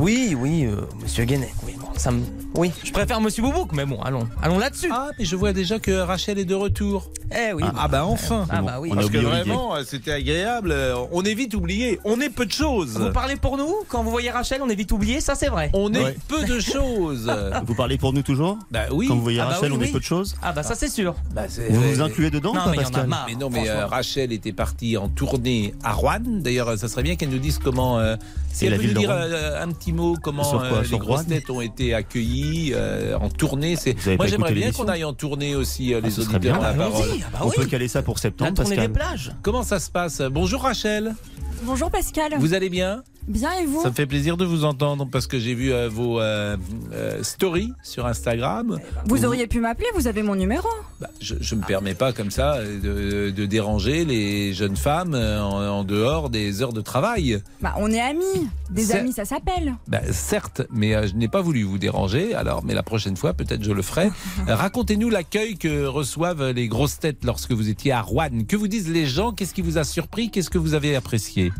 Oui, oui, euh, monsieur Guénec. Oui, bon, ça me... oui, je préfère monsieur Boubouk, mais bon, allons, allons là-dessus. Ah, mais je vois déjà que Rachel est de retour. Eh oui. Ah, ah bah enfin. Ah bah oui. Parce que vraiment, euh, c'était agréable. Euh, On est vite oublié. On est peu de choses. Vous parlez pour nous Quand vous voyez Rachel, on est vite oublié, ça c'est vrai. On est Ouais. peu de *laughs* choses. Vous parlez pour nous toujours Bah oui. Quand vous voyez Ah bah Rachel, oui, on oui. est peu de choses Ah bah ça c'est sûr. Bah, Vous vous incluez dedans Non, pas, mais Pascal marre. Mais non, mais euh, Rachel était partie en tournée à Rouen. D'ailleurs, ça serait bien qu'elle nous dise comment. euh, si elle la peut ville nous de dire euh, un petit mot comment Sur quoi, euh, sur les grosses têtes ont été accueillies euh, en tournée. C'est moi j'aimerais bien qu'on aille en tournée aussi euh, Ah, les auditeurs bien. à la parole. Allons-y, ah bah On oui. peut caler ça pour La septembre, des Pascal. plages. Comment ça se passe? Bonjour Rachel. Bonjour Pascal. Vous allez bien? Bien et vous Ça me fait plaisir de vous entendre parce que j'ai vu euh, vos euh, euh, stories sur Instagram. Vous auriez pu m'appeler, vous avez mon numéro. Bah, je ne me permets pas comme ça de, de déranger les jeunes femmes en, en dehors des heures de travail. Bah, on est amis. Des amis, ça s'appelle. Bah, certes, mais je n'ai pas voulu vous déranger. Alors, mais la prochaine fois, peut-être je le ferai. *laughs* Racontez-nous l'accueil que reçoivent les grosses têtes lorsque vous étiez à Rouen. Que vous disent les gens? Qu'est-ce qui vous a surpris? Qu'est-ce que vous avez apprécié?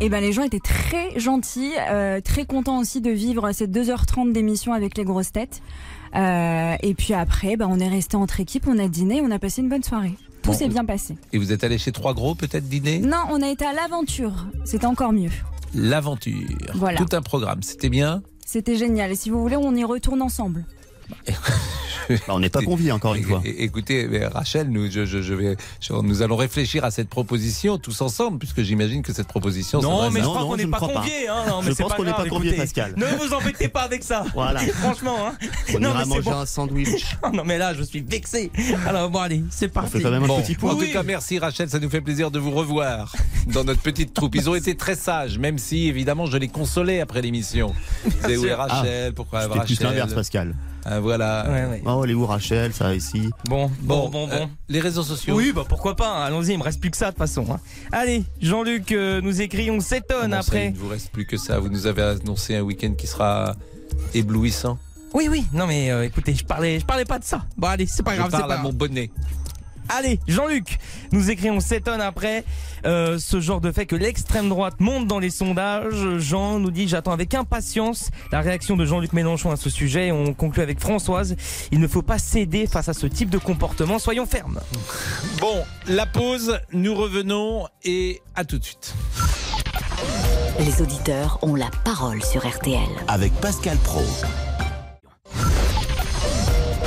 Et ben les gens étaient très gentils, euh, très contents aussi de vivre ces 2h30 d'émission avec les grosses têtes. Euh, et puis après, bah, on est resté entre équipes, on a dîné, on a passé une bonne soirée. Tout Bon. s'est bien passé. Et vous êtes allé chez Trois Gros, peut-être dîner? Non, on a été à l'aventure. C'était encore mieux. L'aventure. Voilà. Tout un programme. C'était bien? C'était génial. Et si vous voulez, on y retourne ensemble. *laughs* on n'est pas conviés encore une fois. Écoutez, Rachel, nous, je, je- je vais, je- nous allons réfléchir à cette proposition tous ensemble, puisque j'imagine que cette proposition. Non, mais je crois qu'on n'est pas conviés. Hein, non, mais Je c'est pense qu'on n'est pas conviés. Pascal. Ne vous embêtez pas avec ça. *laughs* Voilà. *laughs* Franchement. Hein. On non, ira mais c'est manger bon. un sandwich. non, mais là, je suis vexé. Alors, bon, allez, c'est parti. Bon, En Oui. tout cas, merci Rachel, ça nous fait plaisir de vous revoir dans notre petite troupe. Ils ont été très sages, même si évidemment je les consolais après l'émission. Ils disaient, où est sûr. Rachel Ah, Pourquoi Rachel plus l'inverse, Pascal. Ah, voilà. Oh, elle est où Rachel, ça ici Bon, bon, Bon, bon, euh, bon. les réseaux sociaux. Oui, bah pourquoi pas. hein. Allons-y, il me reste plus que ça de toute façon. hein. Allez, Jean-Luc, euh, nous écrit, on s'étonne Comment ça, après. il ne vous reste plus que ça. Vous nous avez annoncé un week-end qui sera éblouissant. Oui, oui, non mais euh, écoutez, je parlais, je parlais pas de ça. Bon, allez, c'est pas Je grave, c'est parle pas à grave. mon bonnet. Allez, Jean-Luc, nous écrit, on s'étonne après euh, ce genre de fait que l'extrême droite monte dans les sondages. Jean nous dit, j'attends avec impatience la réaction de Jean-Luc Mélenchon à ce sujet. On conclut avec Françoise, il ne faut pas céder face à ce type de comportement, soyons fermes. Bon, la pause, nous revenons et à tout de suite. Les auditeurs ont la parole sur RTL. Avec Pascal Pro.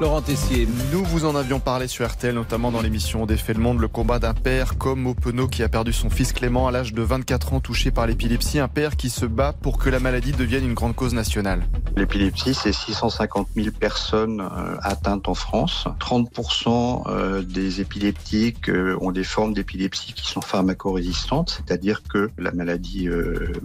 Laurent Tessier. Nous vous en avions parlé sur RTL, notamment dans l'émission Des Faits le Monde, le combat d'un père comme Openo qui a perdu son fils Clément à l'âge de 24 ans touché par l'épilepsie. Un père qui se bat pour que la maladie devienne une grande cause nationale. L'épilepsie, c'est 650 000 personnes euh, atteintes en France. 30% euh, des épileptiques euh, ont des formes d'épilepsie qui sont pharmacorésistantes, c'est-à-dire que la maladie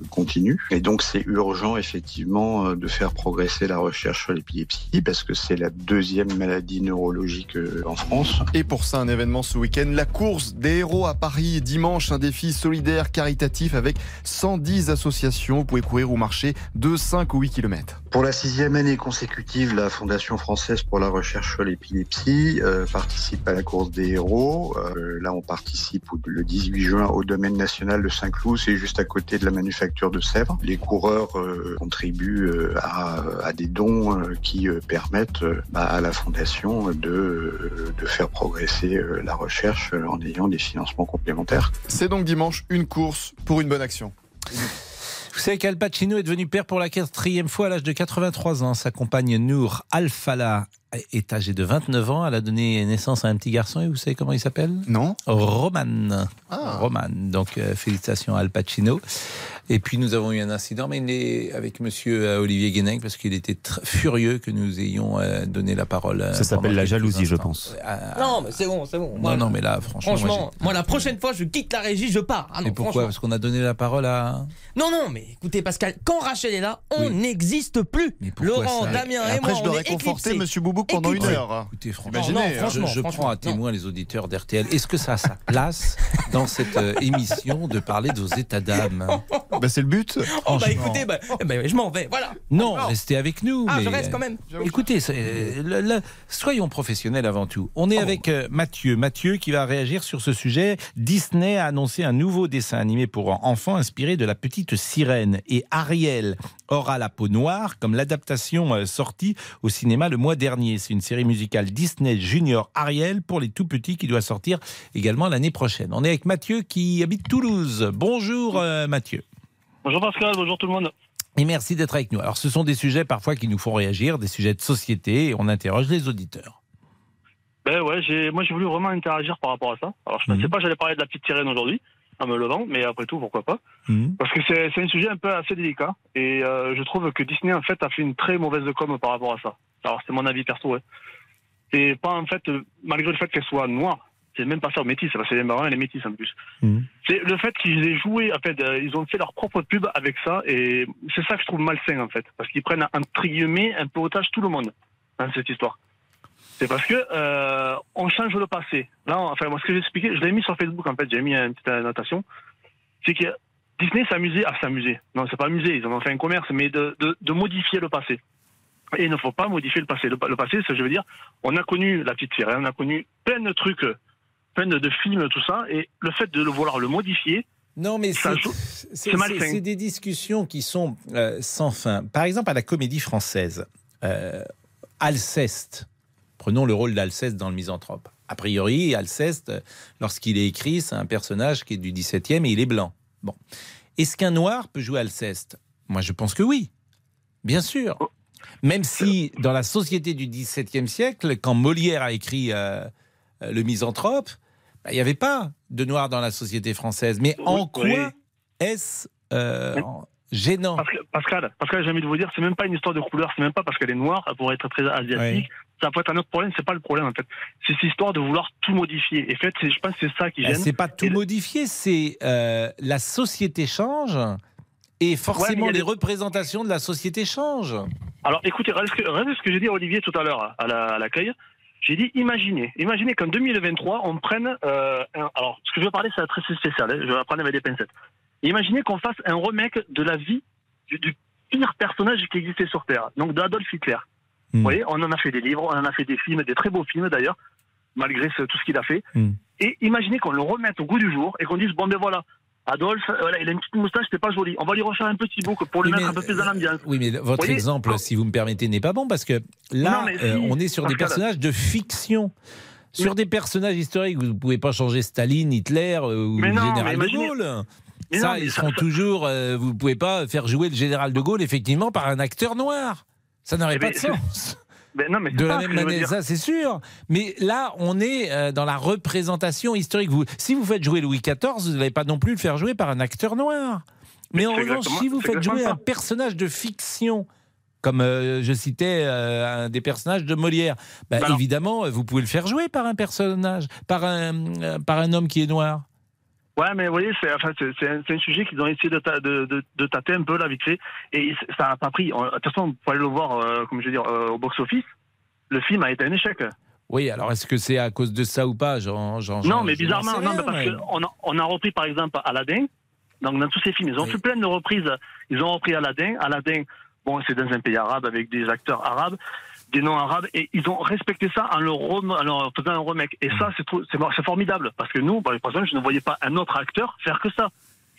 continue. Et donc, c'est urgent, effectivement, de faire progresser la recherche sur l'épilepsie parce que c'est la deuxième maladie neurologique euh, en France. Et pour ça, un événement ce week-end, la course des héros à Paris. Dimanche, un défi solidaire, caritatif avec 110 associations. Vous pouvez courir ou marcher de 5 ou 8 km. Pour la sixième année consécutive, la Fondation française pour la recherche sur l'épilepsie euh, participe à la course des héros. Euh, là, on participe le 18 juin au domaine national de Saint-Cloud, c'est juste à côté de la manufacture de Sèvres. Les coureurs euh, contribuent à, à des dons qui permettent bah, à la Fondation de, de faire progresser euh, la recherche euh, en ayant des financements complémentaires. C'est donc dimanche une course pour une bonne action. Vous savez qu'Al Pacino est devenu père pour la quatrième fois à l'âge de 83 ans. Sa compagne Nour Al-Fala est âgée de 29 ans. Elle a donné naissance à un petit garçon et vous savez comment il s'appelle? Non. Roman. Roman. Donc euh, félicitations à Al Pacino. Et puis nous avons eu un incident, mais il est avec Monsieur euh, Olivier Guénec parce qu'il était très furieux que nous ayons euh, donné la parole. euh, Ça s'appelle la jalousie, je pense. Ah, Non, mais c'est bon, c'est bon. Moi, non, non, mais là, franchement, moi, Franchement, moi, la prochaine fois, je quitte la régie, je pars. Ah j'ai- non, Et pourquoi. Parce qu'on a donné la parole à. Non, non, mais écoutez, Pascal, quand Rachel est là, on n'existe plus. pourquoi Laurent, ça Damien Et et, après, moi, je on dois est réconforter. Monsieur Boubouk pendant une heure. Écoutez, franchement, Imaginez, non, hein. franchement, je, je franchement, prends à témoin les auditeurs d'RTL. Est-ce que ça a sa place dans cette euh, *laughs* émission de parler de vos états d'âme? *laughs* Bah, c'est le but. Oh, bah écoutez, bah, eh ben, je m'en vais, voilà. Non, restez avec nous. Ah, mais, je reste euh, quand même. Écoutez, euh, le- le- soyons professionnels avant tout. On est avec euh, Mathieu. Mathieu qui va réagir sur ce sujet. Disney a annoncé un nouveau dessin animé pour enfants inspiré de la petite sirène. Et Ariel aura la peau noire comme l'adaptation euh, sortie au cinéma le mois dernier. C'est une série musicale Disney Junior Ariel pour les tout petits qui doit sortir également l'année prochaine. On est avec Mathieu qui habite Toulouse. Bonjour euh, Mathieu. Bonjour Pascal, bonjour tout le monde. Et merci d'être avec nous. Alors, ce sont des sujets parfois qui nous font réagir, des sujets de société, et on interroge les auditeurs. Ben ouais, j'ai, moi j'ai voulu vraiment interagir par rapport à ça. Alors je pensais Mhm. pas que j'allais parler de la petite sirène aujourd'hui, en me levant, mais après tout, pourquoi pas. Mhm. Parce que c'est, c'est un sujet un peu assez délicat, et euh, je trouve que Disney en fait a fait une très mauvaise com par rapport à ça. Alors c'est mon avis perso. Ouais. C'est pas en fait, malgré le fait qu'elle soit noire, c'est même pas ça métisse, parce que les marins elle est métisse en plus. C'est le fait qu'ils aient joué, en fait, euh, ils ont fait leur propre pub avec ça, et c'est ça que je trouve malsain, en fait, parce qu'ils prennent entre guillemets un peu otage tout le monde dans cette histoire. C'est parce que euh, on change le passé. Là, enfin, moi, ce que j'ai expliqué, je l'ai mis sur Facebook, en fait, j'ai mis une petite annotation, c'est que Disney s'amusait à s'amuser. Non, c'est pas amusé, ils en ont fait un commerce, mais de, de, de modifier le passé. Et il ne faut pas modifier le passé. Le, le passé, c'est, je veux dire, on a connu la petite sirène, on a connu plein de trucs, de, films, tout ça, et le fait de le vouloir le modifier, Non, mais c'est des discussions qui sont euh, sans fin. Par exemple, à la comédie française, euh, Alceste, prenons le rôle d'Alceste dans le Misanthrope. A priori, Alceste, euh, lorsqu'il est écrit, c'est un personnage qui est du 17e et il est blanc. Bon. Est-ce qu'un noir peut jouer Alceste? Moi, je pense que oui. Bien sûr. Même si, dans la société du XVIIe siècle, quand Molière a écrit euh, Le Misanthrope, il n'y avait pas de noirs dans la société française. Mais en quoi oui. est-ce euh, gênant Parce que- Pascal, Pascal, j'ai envie de vous dire, c'est même pas une histoire de couleur, c'est même pas parce qu'elle est noire, elle pourrait être très asiatique. Ça peut être un autre problème, c'est pas le problème en fait. C'est cette histoire de vouloir tout modifier. Et en fait, je pense que c'est ça qui Bah, gêne. C'est pas tout modifié, c'est euh, la société change et forcément Ouais, les des- représentations de la société changent. Alors écoutez, regardez ce que, regardez ce que j'ai dit à Olivier tout à l'heure à la- à l'accueil. J'ai dit, imaginez, imaginez qu'en 2023, on prenne. euh, un- alors, ce que je vais parler, c'est très spécial, hein, je vais prendre avec des pincettes. Imaginez qu'on fasse un remake de la vie du, du pire personnage qui existait sur Terre, donc d'Adolf Hitler. Vous voyez, on en a fait des livres, on en a fait des films, des très beaux films d'ailleurs, malgré ce- tout ce qu'il a fait. Et imaginez qu'on le remette au goût du jour et qu'on dise, bon ben voilà, Adolphe, euh, voilà, il a une petite moustache, c'est pas joli. On va lui refaire un petit bouc pour le Oui, mettre un peu plus dans l'ambiance. Oui, mais votre voyez exemple, si vous me permettez, n'est pas bon parce que là, Non, mais si, euh, on est sur des personnages de fiction. Sur des personnages historiques, vous ne pouvez pas changer Staline, Hitler euh, ou Mais le non, général de Gaulle. Mais ça, non, ils ça- seront ça- toujours. euh, vous ne pouvez pas faire jouer le général de Gaulle, effectivement, par un acteur noir. Ça n'aurait Eh pas ben, de sens. Ben non, mais De ça la même dire. ça c'est sûr. Mais là, on est euh, dans la représentation historique. Vous, si vous faites jouer Louis XIV, vous n'allez pas non plus le faire jouer par un acteur noir. Mais en revanche, si vous faites jouer ça. un personnage de fiction, comme euh, je citais euh, un des personnages de Molière, bah, Bah alors- évidemment, vous pouvez le faire jouer par un personnage, par un, par un homme qui est noir. Ouais, mais vous voyez, c'est enfin, c'est- c'est un, sujet qu'ils ont essayé de, ta- de, de, de tâter un peu là, vite fait. Et ça n'a pas pris. On- De toute façon, pouvez aller le voir, euh, comme je veux dire, euh, au box-office. Le film a été un échec. Oui, alors est-ce que c'est à cause de ça ou pas J'en- j'en- non, mais bizarrement, sais non, rien, mais parce mais- qu'on a, on a repris par exemple Aladdin. Donc, dans tous ces films, ils ont fait plein de reprises. Ils ont repris Aladdin. Aladdin, bon, c'est dans un pays arabe avec des acteurs arabes, des noms arabes, et ils ont respecté ça en leur, rem- en leur faisant un remake. Et ça, c'est trop- c'est c'est formidable. Parce que nous, par exemple, je ne voyais pas un autre acteur faire que ça.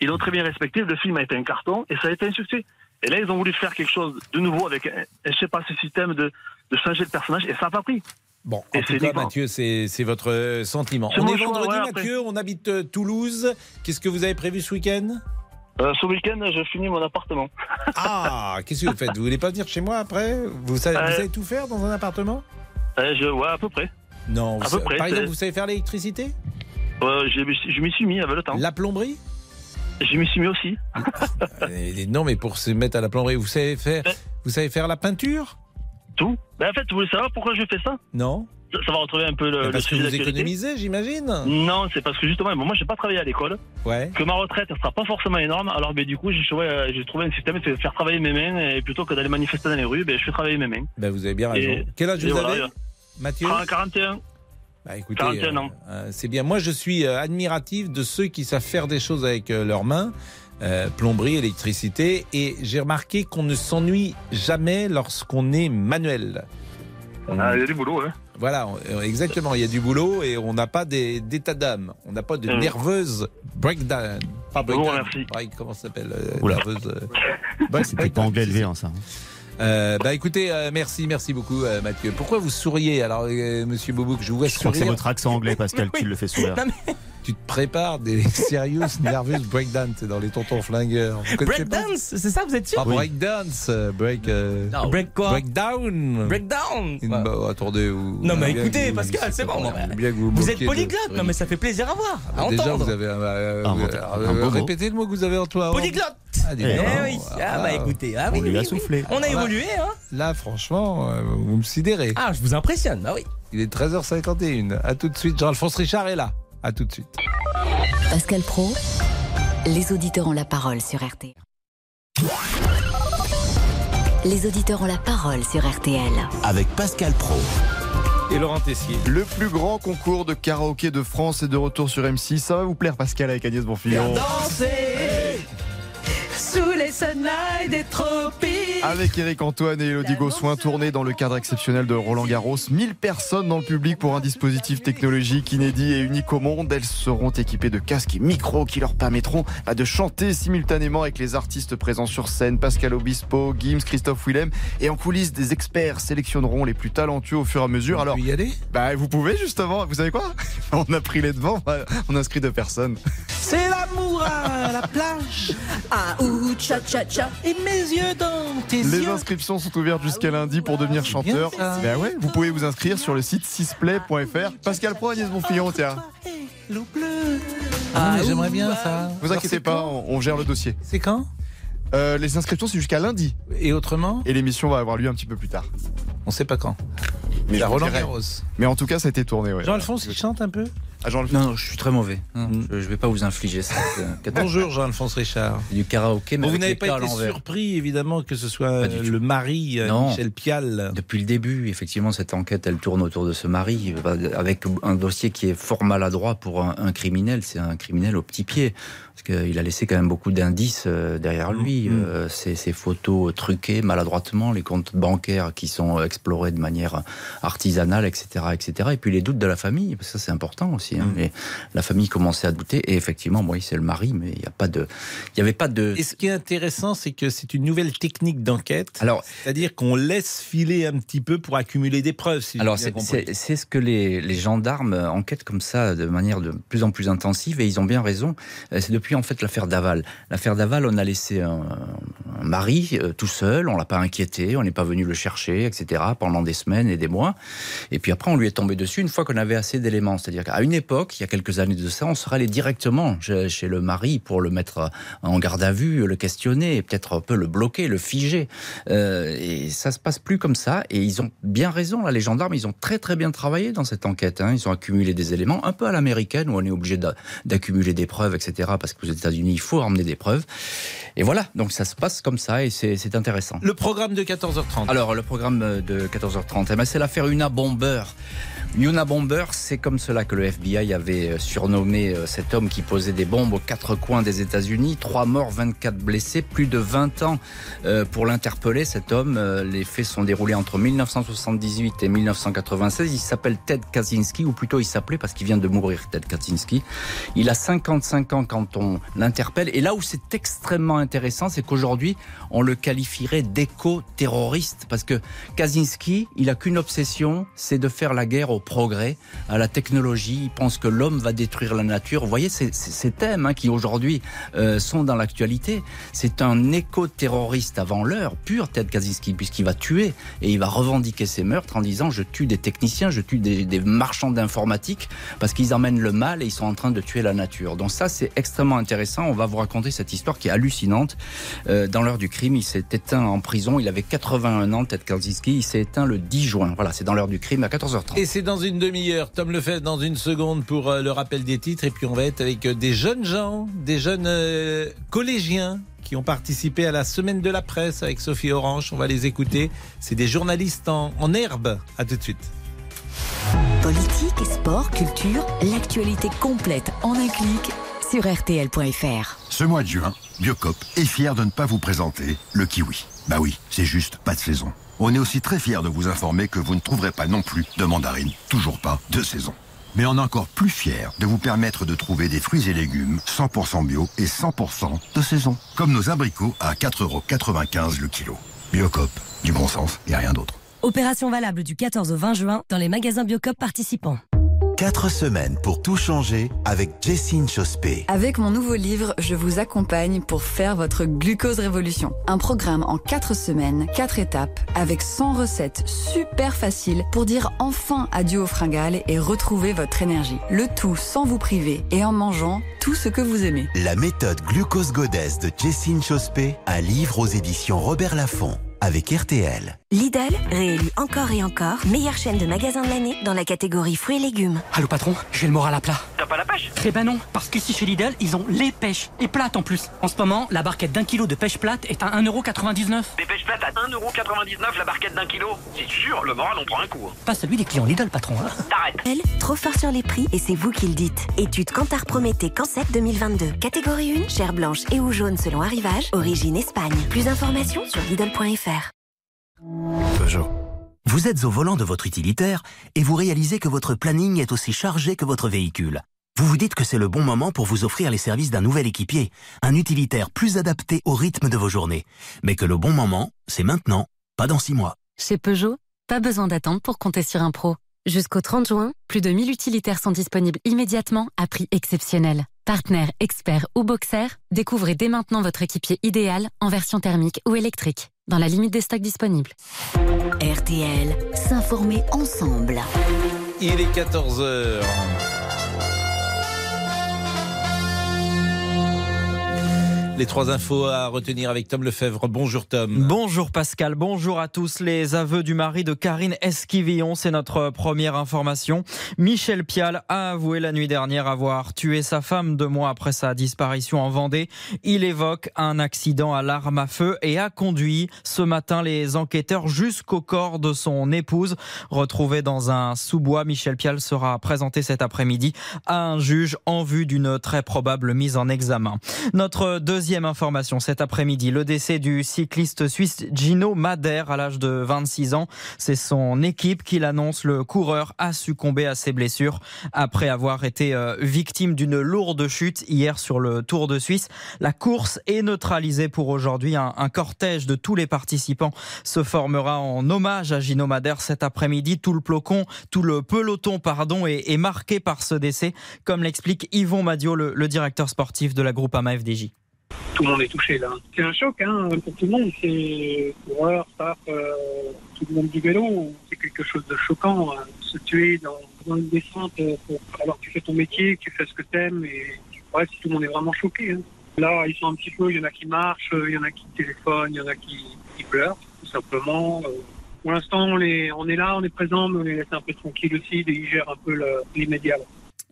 Ils l'ont très bien respecté. Le film a été un carton et ça a été un succès. Et là, ils ont voulu faire quelque chose de nouveau avec, je sais pas, ce système de, de changer le personnage et ça n'a pas pris. Bon, Et en tout cas. Mathieu, c'est votre euh, sentiment. On est choix, vendredi, ouais, après. Mathieu, on habite euh, Toulouse. Qu'est-ce que vous avez prévu ce week-end? Euh, ce week-end, je finis mon appartement. Ah, qu'est-ce que vous faites? Vous voulez pas venir chez moi après? Vous savez, vous Euh, savez tout faire dans un appartement? Euh, je, ouais, à peu près. Non, vous À peu savez- près, par exemple, vous savez faire l'électricité? Euh, je m'y suis mis avec le temps. La plomberie? Je m'y suis mis aussi. Euh, Non, mais pour se mettre à la plomberie, vous savez faire, vous savez faire la peinture? Tout. Ben, en fait, vous voulez savoir pourquoi je fais ça? Non ça, va retrouver un peu le, Mais le Parce que sujet vous économisez, j'imagine Non, c'est parce que justement, moi, j'ai pas travaillé à l'école. Ouais. Que ma retraite ne sera pas forcément énorme. Alors, ben, du coup, j'ai trouvé, euh, j'ai trouvé un système, c'est faire travailler mes mains. Et plutôt que d'aller manifester dans les rues, ben, je fais travailler mes mains. Ben, vous avez bien raison. Et- Quel âge vous voilà, avez Mathieu 41. Bah, écoutez, 41 ans. euh, euh, c'est bien. Moi, je suis euh, admiratif de ceux qui savent faire des choses avec leurs mains, plomberie, électricité, et j'ai remarqué qu'on ne s'ennuie jamais lorsqu'on est manuel. Ah, il y a du boulot, hein. Voilà, euh, exactement. Il y a du boulot et on n'a pas des- d'état d'âme. On n'a pas de Euh. nerveuse breakdown. Pas Bon, breakdown. merci. break, comment ça s'appelle euh, Oula. nerveuse, euh, C'était pas anglais élevé, hein, ça. Euh, bah écoutez, euh, merci, merci beaucoup euh, Mathieu. Pourquoi vous souriez alors, euh, Monsieur Bobo, que je vous vois Je que c'est sourire votre accent anglais, Pascal, *laughs* qui le fait sourire. Tu te prépares des *laughs* serious nervous breakdance, dans les tontons flingueurs. Breakdance, c'est ça, vous êtes sûr Ah, breakdance, euh, break. euh, Non. Break quoi Breakdown. Breakdown bah, attendez. vous- Non, mais écoutez, vous- Pascal, c'est bon. bien que vous êtes polyglotte, non mais ça fait plaisir à voir, à Déjà, entendre. vous avez mot. répétez le mot que vous avez en toi. Polyglotte Ah, Eh oui, ah bah écoutez, ah On oui, lui a oui, oui. soufflé. On a Alors là- évolué, hein Là, franchement, euh, vous me sidérez. Ah, je vous impressionne, bah oui. Il est 13h51. À tout de suite. Jean-Alphonse Richard est là. À tout de suite. Pascal Pro, les auditeurs ont la parole sur RTL. Les auditeurs ont la parole sur RTL. Avec Pascal Pro. Et Laurent Tessier. Le plus grand concours de karaoké de France est de retour sur M6. Ça va vous plaire, Pascal, avec Agnès Bonfillon Danser les sunlights des tropiques. Avec Eric Antoine et Elodie Gossuin, tourné dans le cadre exceptionnel de Roland Garros. 1000 personnes dans le public pour un dispositif technologique inédit et unique au monde. Elles seront équipées de casques et micros qui leur permettront bah, de chanter simultanément avec les artistes présents sur scène. Pascal Obispo, Gims, Christophe Willem. Et en coulisses, des experts sélectionneront les plus talentueux au fur et à mesure. Alors, y aller? bah, Vous pouvez justement. Vous savez quoi? *laughs* On a pris les devants. On a inscrit deux personnes. C'est à la plage. Ah, ou cha cha cha. Et mes yeux dans tes Les yeux. inscriptions sont ouvertes jusqu'à lundi pour devenir chanteur. Ben ouais, vous pouvez vous inscrire sur le site sisplay.fr. Pascal Pro, Agnès Bonfillon, tiens. L'eau bleue. Ah, mais j'aimerais bien ça. Vous inquiétez pas, on, on gère le dossier. C'est quand? Euh, Les inscriptions, c'est jusqu'à lundi. Et autrement? Et l'émission va avoir lieu un petit peu plus tard. On sait pas quand. Mais Roland. Garros. Mais en tout cas, ça a été tourné. Ouais. Jean-Alphonse, il chante un peu? Ah, Jean Non, non, je suis très mauvais. Non, Je, je vais pas vous infliger ça. *laughs* Bonjour Jean-Alphonse Richard. Du karaoké, mais Bon, vous n'avez pas été surpris, évidemment, que ce soit euh, le mari, euh, Non. Michel Pial. Depuis le début, effectivement, cette enquête, elle tourne autour de ce mari, euh, avec un dossier qui est fort maladroit pour un, un criminel. C'est un criminel au petit pied. Parce qu'il a laissé quand même beaucoup d'indices euh, derrière lui. Mmh. Euh, ces, ces photos truquées maladroitement, les comptes bancaires qui sont explorés de manière artisanale, etc. etc. Et puis les doutes de la famille, parce que ça c'est important aussi. Mmh. hein. Et la famille commençait à douter. Et effectivement, oui, c'est le mari, mais il n'y a pas de, il y avait pas de. Et ce qui est intéressant, c'est que c'est une nouvelle technique d'enquête. Alors, c'est-à-dire qu'on laisse filer un petit peu pour accumuler des preuves. Si Alors, c'est- c'est c'est ce que les, les gendarmes enquêtent comme ça de manière de plus en plus intensive et ils ont bien raison. Euh, C'est depuis en fait l'affaire Daval. L'affaire Daval, on a laissé un, mari euh, tout seul, on l'a pas inquiété, on n'est pas venu le chercher, etc. pendant des semaines et des mois. Et puis après, on lui est tombé dessus une fois qu'on avait assez d'éléments. C'est-à-dire qu'à une époque, il y a quelques années de ça, on serait allé directement chez, le mari pour le mettre en garde à vue, le questionner, peut-être un peu le bloquer, le figer. Euh, et ça se passe plus comme ça. Et ils ont bien raison, là, les gendarmes, ils ont très très bien travaillé dans cette enquête. hein. Ils ont accumulé des éléments, un peu à l'américaine, où on est obligé d'a- d'accumuler des preuves, etc. Parce qu'aux États-Unis, il faut emmener des preuves. Et voilà, donc ça se passe comme ça et c'est c'est intéressant. Le programme de 14h30. Alors, le programme euh, de 14h30, eh ben, c'est l'affaire Una Bomber. Una Bomber, c'est comme cela que le FBI avait euh, surnommé euh, cet homme qui posait des bombes aux quatre coins des États-Unis. Trois morts, 24 blessés, plus de 20 ans euh, pour l'interpeller. Cet homme, les faits sont déroulés entre 1978 et 1996. Il s'appelle Ted Kaczynski, ou plutôt il s'appelait parce qu'il vient de mourir, Ted Kaczynski. Il a 55 ans quand on l'interpelle. Et là où c'est extrêmement intéressant, c'est qu'aujourd'hui, on le qualifierait d'éco-terroriste parce que Kaczynski, il a qu'une obsession, c'est de faire la guerre au progrès, à la technologie. Il pense que l'homme va détruire la nature. Vous voyez, ces thèmes hein, qui aujourd'hui euh, sont dans l'actualité. C'est un éco-terroriste avant l'heure, pur Ted Kaczynski, puisqu'il va tuer et il va revendiquer ses meurtres en disant je tue des techniciens, je tue des, marchands d'informatique parce qu'ils emmènent le mal et ils sont en train de tuer la nature. Donc ça, c'est extrêmement intéressant. On va vous raconter cette histoire qui est hallucinante. Euh, dans l'heure du crime, il s'est éteint en prison. Il avait 81 ans, Ted Kaczynski. Il s'est éteint le 10 juin. Voilà, c'est dans l'heure du crime à 14h30. Et c'est dans une demi-heure. Tom le fait dans une seconde pour euh, le rappel des titres. Et puis on va être avec euh, des jeunes gens, des jeunes euh, collégiens qui ont participé à la semaine de la presse avec Sophie Orange. On va les écouter. C'est des journalistes en, en herbe. À tout de suite. Politique, sport, culture, l'actualité complète en un clic sur rtl.fr. Ce mois de juin, Biocop est fier de ne pas vous présenter le kiwi. Bah oui, c'est juste pas de saison. On est aussi très fier de vous informer que vous ne trouverez pas non plus de mandarine, toujours pas de saison. Mais on est encore plus fier de vous permettre de trouver des fruits et légumes 100% bio et 100% de saison. Comme nos abricots à 4,95€ le kilo. Biocop, du bon sens et rien d'autre. Opération valable du 14 au 20 juin dans les magasins Biocop participants. 4 semaines pour tout changer avec Jessine Chospé. Avec mon nouveau livre, je vous accompagne pour faire votre glucose révolution. Un programme en 4 semaines, 4 étapes, avec 100 recettes super faciles pour dire enfin adieu aux fringales et retrouver votre énergie. Le tout sans vous priver et en mangeant tout ce que vous aimez. La méthode glucose goddess de Jessine Chospé, un livre aux éditions Robert Laffont avec RTL. Lidl, réélu encore et encore, meilleure chaîne de magasins de l'année dans la catégorie fruits et légumes. Allô patron, j'ai le moral à plat. T'as pas la pêche? Eh ben non, parce qu'ici chez Lidl, ils ont les pêches, et plates en plus. En ce moment, la barquette d'un kilo de pêche plate est à 1,99€. Des pêches plates à 1,99€ la barquette d'un kilo? C'est sûr, le moral on prend un coup. hein. Pas celui des clients Lidl, patron. hein. T'arrêtes. Elle, trop fort sur les prix et c'est vous qui le dites. Étude Cantar Prométhée Cancet 2022. Catégorie 1, chair blanche et ou jaune selon arrivage. Origine Espagne. Plus d'informations sur Lidl.fr. Peugeot. Vous êtes au volant de votre utilitaire et vous réalisez que votre planning est aussi chargé que votre véhicule. Vous vous dites que c'est le bon moment pour vous offrir les services d'un nouvel équipier, un utilitaire plus adapté au rythme de vos journées. Mais que le bon moment, c'est maintenant, pas dans six mois. Chez Peugeot, pas besoin d'attendre pour compter sur un pro. Jusqu'au 30 juin, plus de 1000 utilitaires sont disponibles immédiatement à prix exceptionnel. Partenaire, expert ou boxer, découvrez dès maintenant votre équipier idéal en version thermique ou électrique, dans la limite des stocks disponibles. RTL, s'informer ensemble. Il est 14h. Les trois infos à retenir avec Tom Lefebvre. Bonjour Tom. Bonjour Pascal, bonjour à tous. Les aveux du mari de Karine Esquivillon, c'est notre première information. Michel Pial a avoué la nuit dernière avoir tué sa femme deux mois après sa disparition en Vendée. Il évoque un accident à l'arme à feu et a conduit ce matin les enquêteurs jusqu'au corps de son épouse. Retrouvé dans un sous-bois, Michel Pial sera présenté cet après-midi à un juge en vue d'une très probable mise en examen. Notre deuxième information cet après-midi, le décès du cycliste suisse Gino Madère à l'âge de 26 ans. C'est son équipe qui l'annonce. Le coureur a succombé à ses blessures après avoir été euh, victime d'une lourde chute hier sur le Tour de Suisse. La course est neutralisée pour aujourd'hui. Un, cortège de tous les participants se formera en hommage à Gino Madère cet après-midi. Tout le peloton, pardon, est, est marqué par ce décès, comme l'explique Yvon Madio, le, le directeur sportif de la groupe AMA FDJ. Tout le monde est touché là. C'est un choc hein, pour tout le monde. C'est coureur, staff, euh, tout le monde du vélo. C'est quelque chose de choquant. hein. Se tuer dans, une descente euh, pour, alors que tu fais ton métier, que tu fais ce que t'aimes. Et ouais, tout le monde est vraiment choqué. hein. Là, ils sont un petit peu. Il y en a qui marchent, euh, il y en a qui téléphonent, il y en a qui, pleurent, tout simplement. Euh, Pour l'instant, on est, là, on est présent, mais on les laisse un peu tranquilles aussi. Et ils gèrent un peu là.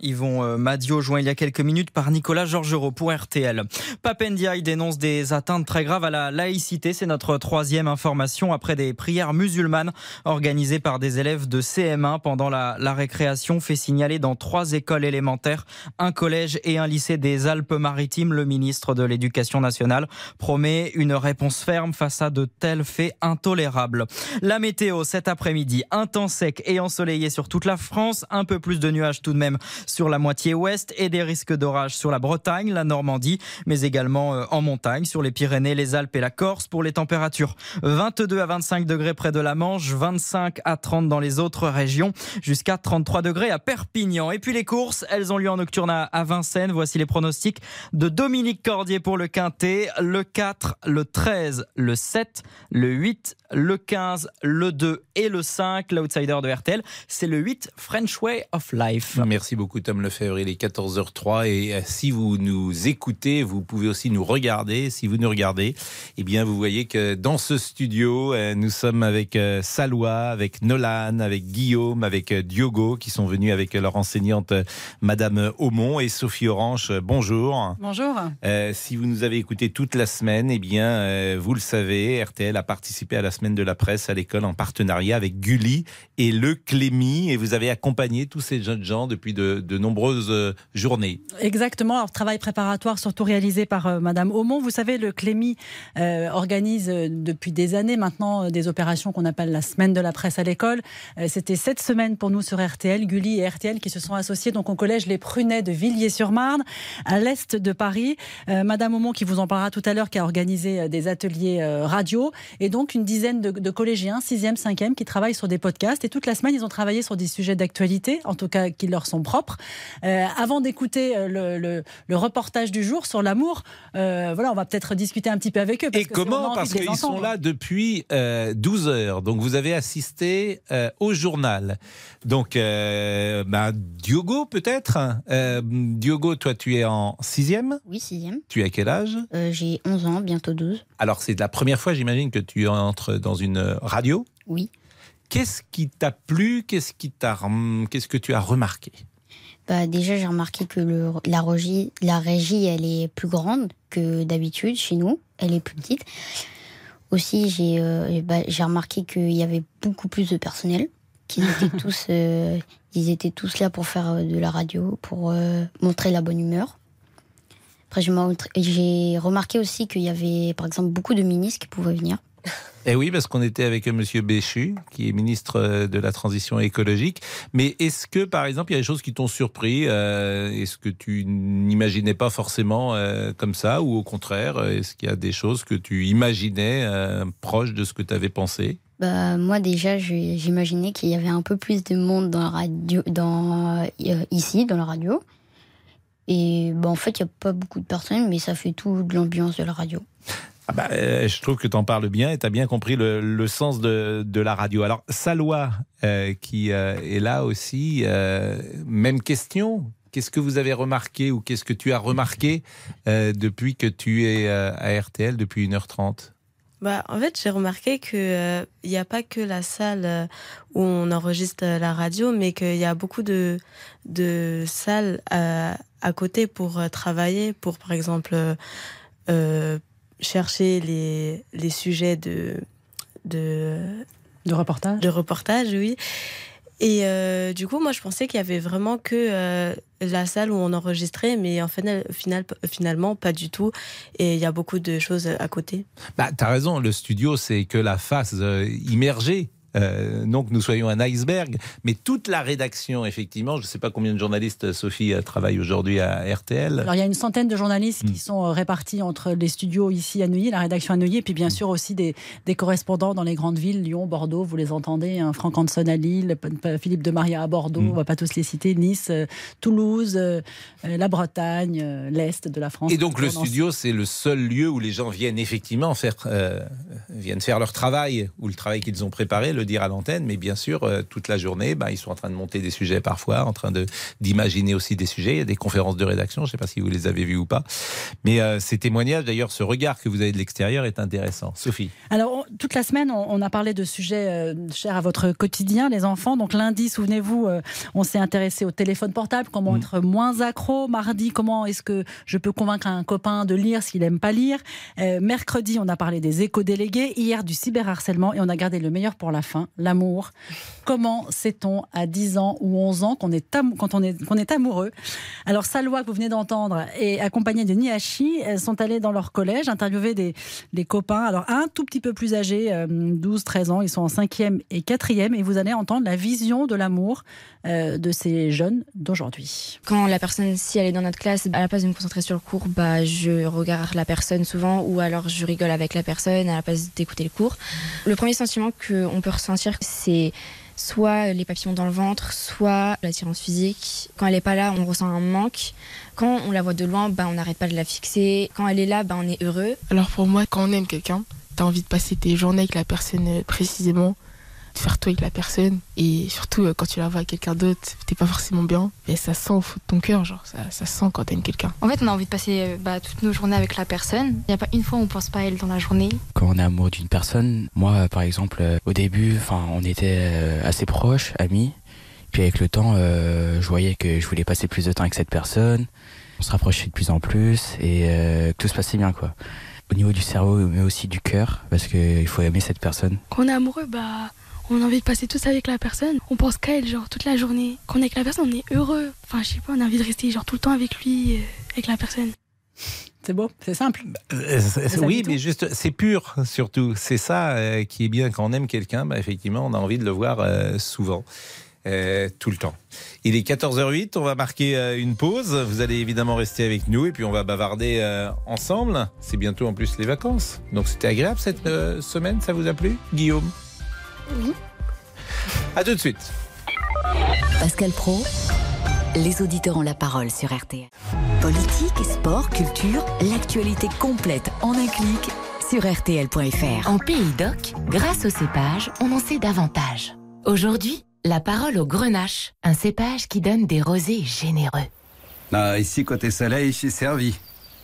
Yvon euh, Madio, joint il y a quelques minutes par Nicolas Georgerot pour RTL. Papendiaï dénonce des atteintes très graves à la laïcité. C'est notre troisième information après des prières musulmanes organisées par des élèves de CM1 pendant la, la récréation fait signaler dans trois écoles élémentaires, un collège et un lycée des Alpes-Maritimes. Le ministre de l'Éducation nationale promet une réponse ferme face à de tels faits intolérables. La météo cet après-midi, un temps sec et ensoleillé sur toute la France, un peu plus de nuages tout de même sur la moitié ouest et des risques d'orage sur la Bretagne, la Normandie, mais également euh, en montagne, sur les Pyrénées, les Alpes et la Corse pour les températures. 22 à 25 degrés près de la Manche, 25 à 30 dans les autres régions, jusqu'à 33 degrés à Perpignan. Et puis les courses, elles ont lieu en nocturne à Vincennes. Voici les pronostics de Dominique Cordier pour le Quintet, le 4, le 13, le 7, le 8, le 15, le 2 et le 5. L'outsider de RTL, c'est le 8 French Way of Life. Merci beaucoup Tom Lefebvre, il est 14h03 et euh, si vous nous écoutez, vous pouvez aussi nous regarder. Si vous nous regardez, eh bien vous voyez que dans ce studio, euh, nous sommes avec euh, Salwa, avec Nolan, avec Guillaume, avec Diogo qui sont venus avec leur enseignante Madame Aumont et Sophie Orange. Bonjour. Bonjour. Euh, si vous nous avez écouté toute la semaine, eh bien, euh, vous le savez, RTL a participé à la semaine de la presse à l'école en partenariat avec Gulli et le Clémy, et vous avez accompagné tous ces jeunes gens depuis de, nombreuses euh, journées. Exactement. Alors, travail préparatoire surtout réalisé par euh, Madame Aumont. Vous savez, le Clémy euh, organise euh, depuis des années maintenant des opérations qu'on appelle la semaine de la presse à l'école. C'était cette semaine pour nous sur RTL, Gulli et RTL qui se sont associés donc au collège Les Prunets de Villiers-sur-Marne, à l'est de Paris. Madame Aumont, qui vous en parlera tout à l'heure, qui a organisé des ateliers radio, et donc une dizaine de, de collégiens, 6e, 5e, qui travaillent sur des podcasts. Et toute la semaine, ils ont travaillé sur des sujets d'actualité, en tout cas qui leur sont propres. Euh, avant d'écouter euh, le, le- le reportage du jour sur l'amour, euh, voilà, on va peut-être discuter un petit peu avec eux. Parce Et que comment Parce qu'ils sont là depuis euh, 12 heures. Donc vous avez assisté euh, au journal. Donc euh, bah, Diogo peut-être. Euh, Diogo, toi tu es en sixième? Oui, sixième. Tu as quel âge? Euh, J'ai 11 ans, bientôt 12. Alors c'est la première fois, j'imagine, que tu entres dans une radio. Oui. Qu'est-ce qui t'a plu? Qu'est-ce qui t'a Qu'est-ce que tu as remarqué? Bah, déjà, j'ai remarqué que le, la, régie, la régie, elle est plus grande que d'habitude chez nous. Elle est plus petite. Aussi, j'ai euh, bah, remarqué qu'il y avait beaucoup plus de personnel. Qu'ils *laughs* étaient tous, euh, ils étaient tous là pour faire euh, de la radio, pour euh, montrer la bonne humeur. Après, j'ai remarqué aussi qu'il y avait, par exemple, beaucoup de ministres qui pouvaient venir. Eh oui, parce qu'on était avec Monsieur Béchu, qui est ministre euh, de la Transition écologique. Mais est-ce que, par exemple, il y a des choses qui t'ont surpris euh, Est-ce que tu n'imaginais pas forcément euh, comme ça Ou au contraire, est-ce qu'il y a des choses que tu imaginais euh, proches de ce que tu avais pensé? Bah, moi déjà, j'imaginais qu'il y avait un peu plus de monde dans la radio, dans, ici, dans la radio. Et bah, en fait, il n'y a pas beaucoup de personnes, mais ça fait tout de l'ambiance de la radio. Ah bah, euh, je trouve que tu en parles bien et tu as bien compris le, le sens de, de, la radio. Alors, Salois, euh, qui euh, est là aussi, euh, même question. Qu'est-ce que vous avez remarqué ou qu'est-ce que tu as remarqué euh, depuis que tu es euh, à RTL depuis 1h30 bah, en fait, j'ai remarqué qu'il n'y a pas que la salle où on enregistre la radio, mais qu'il y a beaucoup de, de salles à, côté pour travailler, pour par exemple euh, chercher les, les sujets de, de, de reportage. De reportage, oui. Et euh, du coup, moi, je pensais qu'il y avait vraiment que euh, la salle où on enregistrait, mais en final, final, finalement, pas du tout. Et il y a beaucoup de choses à côté. Bah, tu as raison, le studio, c'est que la face euh, immergée euh, non que nous soyons un iceberg, mais toute la rédaction, effectivement, je ne sais pas combien de journalistes, Sophie, euh, travaillent aujourd'hui à RTL. Alors, il y a une centaine de journalistes mmh. qui sont euh, répartis entre les studios ici à Neuilly, la rédaction à Neuilly, et puis bien mmh. sûr aussi des, des, correspondants dans les grandes villes, Lyon, Bordeaux, vous les entendez, hein, Franck Hanson à Lille, Philippe de Maria à Bordeaux, mmh. on ne va pas tous les citer, Nice, euh, Toulouse, euh, la Bretagne, euh, l'Est de la France. Et donc le studio, c'est le seul lieu où les gens viennent effectivement faire, viennent faire leur travail, ou le travail qu'ils ont préparé, le dire à l'antenne, mais bien sûr, euh, toute la journée, bah, ils sont en train de monter des sujets parfois, en train de d'imaginer aussi des sujets. Il y a des conférences de rédaction, je ne sais pas si vous les avez vues ou pas. Mais euh, ces témoignages, d'ailleurs, ce regard que vous avez de l'extérieur est intéressant. Sophie. Alors, on, toute la semaine, on, on, a parlé de sujets euh, chers à votre quotidien, les enfants. Donc, lundi, souvenez-vous, euh, on s'est intéressé au téléphone portable, comment mmh. être moins accro. Mardi, comment est-ce que je peux convaincre un copain de lire s'il n'aime pas lire. Euh, mercredi, on a parlé des éco-délégués. Hier, du cyberharcèlement. Et on a gardé le meilleur pour la fin, l'amour. Comment sait-on à 10 ans ou 11 ans qu'on est, est, amoureux? Alors, Salwa, que vous venez d'entendre, et accompagnée de Nihachi, elles sont allées dans leur collège interviewer des, copains. Alors, un tout petit peu plus âgé, euh, 12, 13 ans, ils sont en 5e et 4e, et vous allez entendre la vision de l'amour euh, de ces jeunes d'aujourd'hui. Quand la personne, si elle est dans notre classe, à la place de me concentrer sur le cours, bah, je regarde la personne souvent, ou alors je rigole avec la personne à la place d'écouter le cours. Le premier sentiment qu'on peut ressentir, c'est soit les papillons dans le ventre, soit l'attirance physique. Quand elle n'est pas là, on ressent un manque. Quand on la voit de loin, bah, on n'arrête pas de la fixer. Quand elle est là, bah, on est heureux. Alors pour moi, quand on aime quelqu'un, tu as envie de passer tes journées avec la personne précisément, de faire tout avec la personne. Et surtout, quand tu la vois avec quelqu'un d'autre, t'es pas forcément bien. Et ça sent au fond de ton cœur, genre, ça, ça sent quand t'aimes quelqu'un. En fait, on a envie de passer bah, toutes nos journées avec la personne. Il n'y a pas une fois où on pense pas à elle dans la journée. Quand on est amoureux d'une personne, moi, par exemple, au début, enfin, on était assez proches, amis. Puis avec le temps, euh, je voyais que je voulais passer plus de temps avec cette personne. On se rapprochait de plus en plus et euh, que tout se passait bien, quoi. Au niveau du cerveau, mais aussi du cœur, parce qu'il faut aimer cette personne. Quand on est amoureux, bah, on a envie de passer tout ça avec la personne. On pense qu'à elle, genre, toute la journée. Quand on est avec la personne, on est heureux. Enfin, je sais pas, on a envie de rester, genre, tout le temps avec lui, euh, avec la personne. C'est beau, c'est simple. Euh, oui, mais juste, c'est pur surtout. C'est ça euh, qui est bien quand on aime quelqu'un. Bah, effectivement, on a envie de le voir euh, souvent. Euh, tout le temps. Il est 14h08, on va marquer euh, une pause. Vous allez évidemment rester avec nous et puis on va bavarder euh, ensemble. C'est bientôt en plus les vacances. Donc c'était agréable cette euh, semaine, ça vous a plu Guillaume? Oui. À tout de suite. Pascal Pro, les auditeurs ont la parole sur RTL. Politique, sport, culture, l'actualité complète en un clic sur RTL.fr. En Pays d'Oc, grâce au cépage, on en sait davantage. Aujourd'hui, la parole au grenache, un cépage qui donne des rosés généreux. Ah, ici, côté soleil, je suis servi.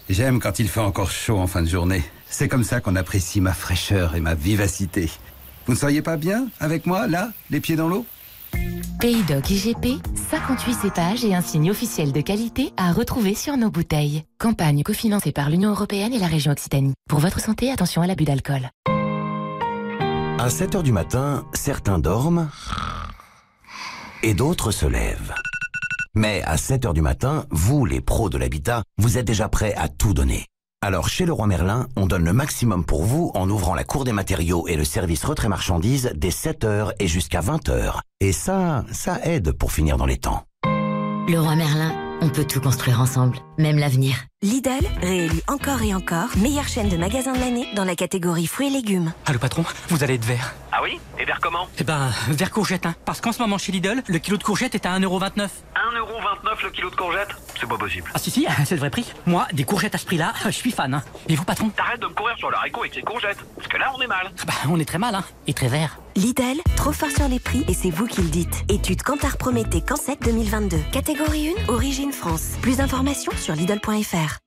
J'aime quand il fait encore chaud en fin de journée. C'est comme ça qu'on apprécie ma fraîcheur et ma vivacité. Vous ne seriez pas bien avec moi, là, les pieds dans l'eau? Pays Doc IGP, 58 cépages et un signe officiel de qualité à retrouver sur nos bouteilles. Campagne cofinancée par l'Union Européenne et la région Occitanie. Pour votre santé, attention à l'abus d'alcool. À 7 heures du matin, certains dorment et d'autres se lèvent. Mais à 7 heures du matin, vous, les pros de l'habitat, vous êtes déjà prêts à tout donner. Alors chez Leroy Merlin, on donne le maximum pour vous en ouvrant la cour des matériaux et le service retrait marchandises dès 7h et jusqu'à 20h. Et ça, ça aide pour finir dans les temps. Leroy Merlin, On peut tout construire ensemble, même l'avenir. Lidl, réélu encore et encore, meilleure chaîne de magasins de l'année dans la catégorie fruits et légumes. Ah le patron, vous allez être vert. Ah oui? Et vers comment? Eh ben, vert courgette, hein. Parce qu'en ce moment chez Lidl, le kilo de courgette est à 1,29€. 1,29€ le kilo de courgette? C'est pas possible. Ah si si, *laughs* c'est le vrai prix. Moi, des courgettes à ce prix-là, *laughs* je suis fan. Hein. Et vous, patron? T'arrêtes de me courir sur le haricot avec les courgettes. Parce que là, on est mal. Bah, on est très mal, hein. Et très vert. Lidl, trop fort sur les prix et c'est vous qui le dites. Étude Cantar Prométhée Cansec 2022. Catégorie 1, origine France. Plus d'informations sur Lidl.fr.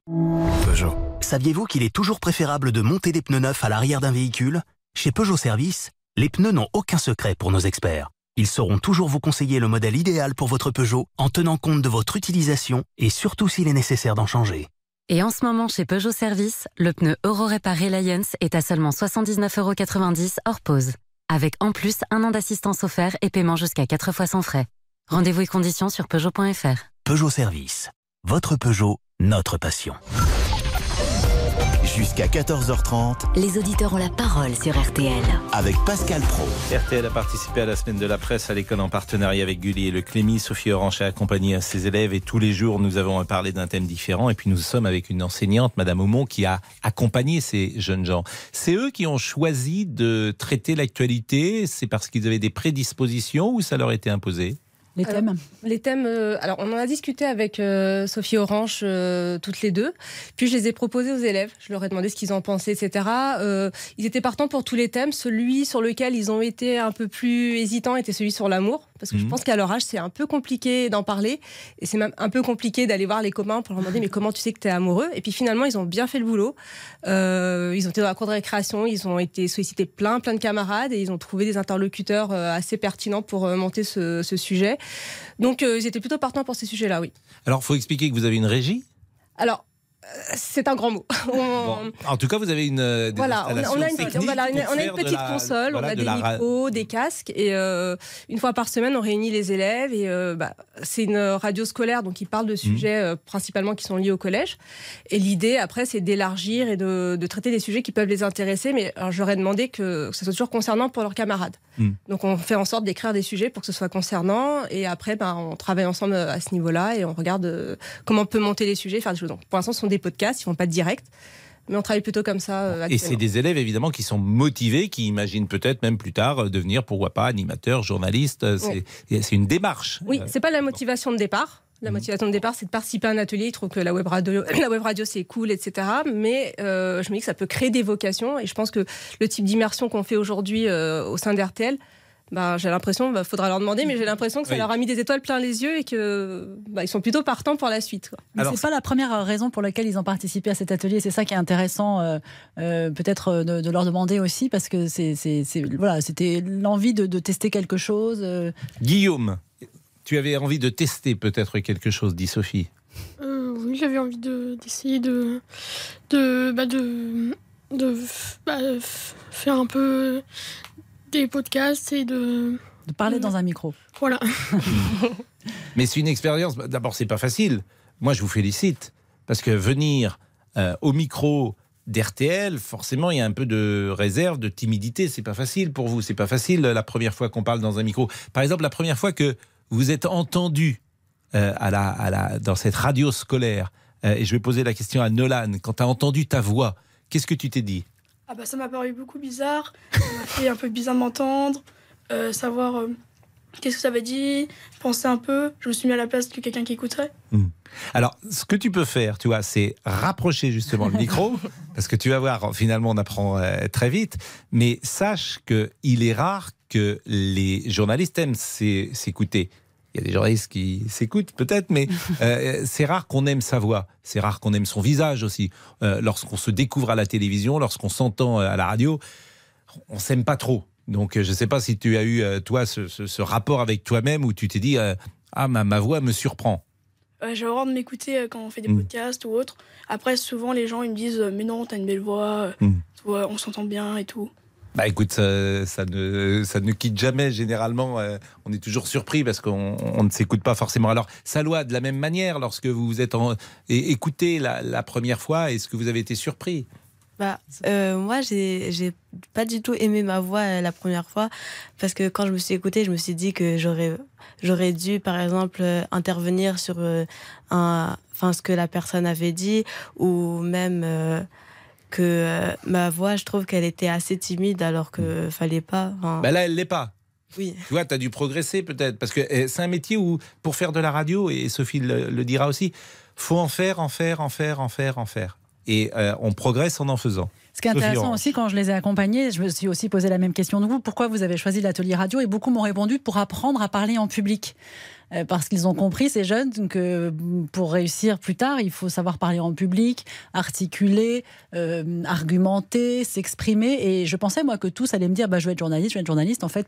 Peugeot. Saviez-vous qu'il est toujours préférable de monter des pneus neufs à l'arrière d'un véhicule? Chez Peugeot Service, les pneus n'ont aucun secret pour nos experts. Ils sauront toujours vous conseiller le modèle idéal pour votre Peugeot en tenant compte de votre utilisation et surtout s'il est nécessaire d'en changer. Et en ce moment, chez Peugeot Service, le pneu Euro Réparé Alliance est à seulement 79,90€ hors pause. Avec en plus un an d'assistance offert et paiement jusqu'à 4 fois sans frais. Rendez-vous et conditions sur Peugeot.fr. Peugeot Service. Votre Peugeot, notre passion. Jusqu'à 14h30 Les auditeurs ont la parole sur RTL. avec Pascal Pro. RTL a participé à la semaine de la presse à l'école en partenariat avec Gulli et le Clémy. Sophie Orange a accompagné ses élèves et tous les jours nous avons parlé d'un thème différent. Et puis nous sommes avec une enseignante, Madame Aumont, qui a accompagné ces jeunes gens. C'est eux qui ont choisi de traiter l'actualité. C'est parce qu'ils avaient des prédispositions ou ça leur était imposé? Les thèmes. Les thèmes, euh, alors on en a discuté avec euh, Sophie Orange euh, toutes les deux, puis je les ai proposés aux élèves, je leur ai demandé ce qu'ils en pensaient, etc. Euh, ils étaient partants pour tous les thèmes, celui sur lequel ils ont été un peu plus hésitants était celui sur l'amour, parce que je Mhm. pense qu'à leur âge c'est un peu compliqué d'en parler, et c'est même un peu compliqué d'aller voir les copains pour leur demander mais comment tu sais que tu es amoureux, et puis finalement ils ont bien fait le boulot, Euh, ils ont été dans la cour de récréation, ils ont été sollicités plein plein de camarades, et ils ont trouvé des interlocuteurs euh, assez pertinents pour euh, monter ce, ce sujet. Donc euh, ils étaient plutôt partants pour ces sujets-là, oui. Alors, faut expliquer que vous avez une régie? Alors, c'est un grand mot. *laughs* On- Bon, en tout cas, vous avez une. euh, Voilà, on a, une, voilà, une- on a une petite la- console, voilà, on a de des la micros, des casques, et euh, une fois par semaine, on réunit les élèves. Et euh, bah, c'est une radio scolaire, donc ils parlent de sujets euh, principalement qui sont liés au collège. Et l'idée, après, c'est d'élargir et de, de traiter des sujets qui peuvent les intéresser. Mais ai demandé que, que ce soit toujours concernant pour leurs camarades. Mmh. Donc on fait en sorte d'écrire des sujets pour que ce soit concernant. Et après, bah, on travaille ensemble à ce niveau-là et on regarde euh, comment on peut monter les sujets, faire des choses. Donc, pour l'instant, des podcasts, ils font pas de direct. Mais on travaille plutôt comme ça. euh, Et c'est des élèves évidemment qui sont motivés, qui imaginent peut-être même plus tard euh, devenir, pourquoi pas, animateur, journaliste. Euh, C'est une démarche. Oui, c'est pas la motivation de départ. La motivation de départ, c'est de participer à un atelier. Ils trouvent que la web radio, *coughs* la web radio c'est cool, etc. Mais euh, je me dis que ça peut créer des vocations. Et je pense que le type d'immersion qu'on fait aujourd'hui euh, au sein d'RTL, bah, j'ai l'impression, il faudra leur demander, mais j'ai l'impression que ça Oui. leur a mis des étoiles plein les yeux et que bah, ils sont plutôt partants pour la suite. quoi. Mais c'est pas la première raison pour laquelle ils ont participé à cet atelier. C'est ça qui est intéressant, euh, euh, peut-être euh, de, de leur demander aussi, parce que c'est, c'est- c'est- voilà, c'était l'envie de, de tester quelque chose. euh. Guillaume, tu avais envie de tester peut-être quelque chose, dit Sophie. Euh, oui, j'avais envie de- d'essayer de, de, bah, de, de bah, faire un peu des podcasts et de. De parler dans un micro. Voilà. *laughs* Mais c'est une expérience. D'abord, c'est pas facile. Moi, je vous félicite parce que venir euh, au micro d'RTL, forcément, il y a un peu de réserve, de timidité. C'est pas facile pour vous. C'est pas facile euh, la première fois qu'on parle dans un micro. Par exemple, la première fois que vous êtes entendu euh, à la, à la, dans cette radio scolaire, euh, et je vais poser la question à Nolan. Quand tu as entendu ta voix, qu'est-ce que tu t'es dit? Ah bah, ça m'a paru beaucoup bizarre. Ça m'a fait un peu bizarre de m'entendre, euh, savoir euh, qu'est-ce que ça veut dire, penser un peu. Je me suis mis à la place de quelqu'un qui écouterait. Alors, ce que tu peux faire, tu vois, c'est rapprocher justement le *laughs* micro, parce que tu vas voir, finalement, on apprend euh, très vite. Mais sache que il est rare que les journalistes aiment s'é- s'écouter. Il y a des journalistes qui s'écoutent peut-être, mais *laughs* euh, c'est rare qu'on aime sa voix. C'est rare qu'on aime son visage aussi. Euh, lorsqu'on se découvre à la télévision, lorsqu'on s'entend euh, à la radio, on s'aime pas trop. Donc, je ne sais pas si tu as eu, toi, ce, ce- ce rapport avec toi-même où tu t'es dit, euh, ah, ma, ma voix me surprend. Euh, J'ai horreur de m'écouter quand on fait des Mm. podcasts ou autre. Après, souvent, les gens ils me disent Mais non, t'as une belle voix, Mm. toi, on s'entend bien et tout. Bah écoute, ça, ne, ça ne quitte jamais généralement. euh, on est toujours surpris parce qu'on on ne s'écoute pas forcément. Alors, Salois, de la même manière, lorsque vous vous êtes en, écouté la, la première fois, est-ce que vous avez été surpris? Bah, euh, moi, j'ai j'ai pas du tout aimé ma voix euh, la première fois parce que quand je me suis écoutée, je me suis dit que j'aurais j'aurais dû, par exemple, intervenir sur un, ce que la personne avait dit ou même que euh, ma voix, je trouve qu'elle était assez timide alors que fallait pas. Bah là, elle l'est pas. Oui. Tu vois, tu as dû progresser peut-être. Parce que eh, c'est un métier où, pour faire de la radio, et Sophie le, le dira aussi, faut en faire, en faire, en faire, en faire, en faire. Et euh, on progresse en en faisant. Ce qui est intéressant aussi, quand je les ai accompagnés, je me suis aussi posé la même question de vous. Pourquoi vous avez choisi l'atelier radio? Et beaucoup m'ont répondu pour apprendre à parler en public. Euh, Parce qu'ils ont compris, ces jeunes, que pour réussir plus tard, il faut savoir parler en public, articuler, euh, argumenter, s'exprimer. Et je pensais, moi, que tous allaient me dire bah, je vais être journaliste, je vais être journaliste. En fait,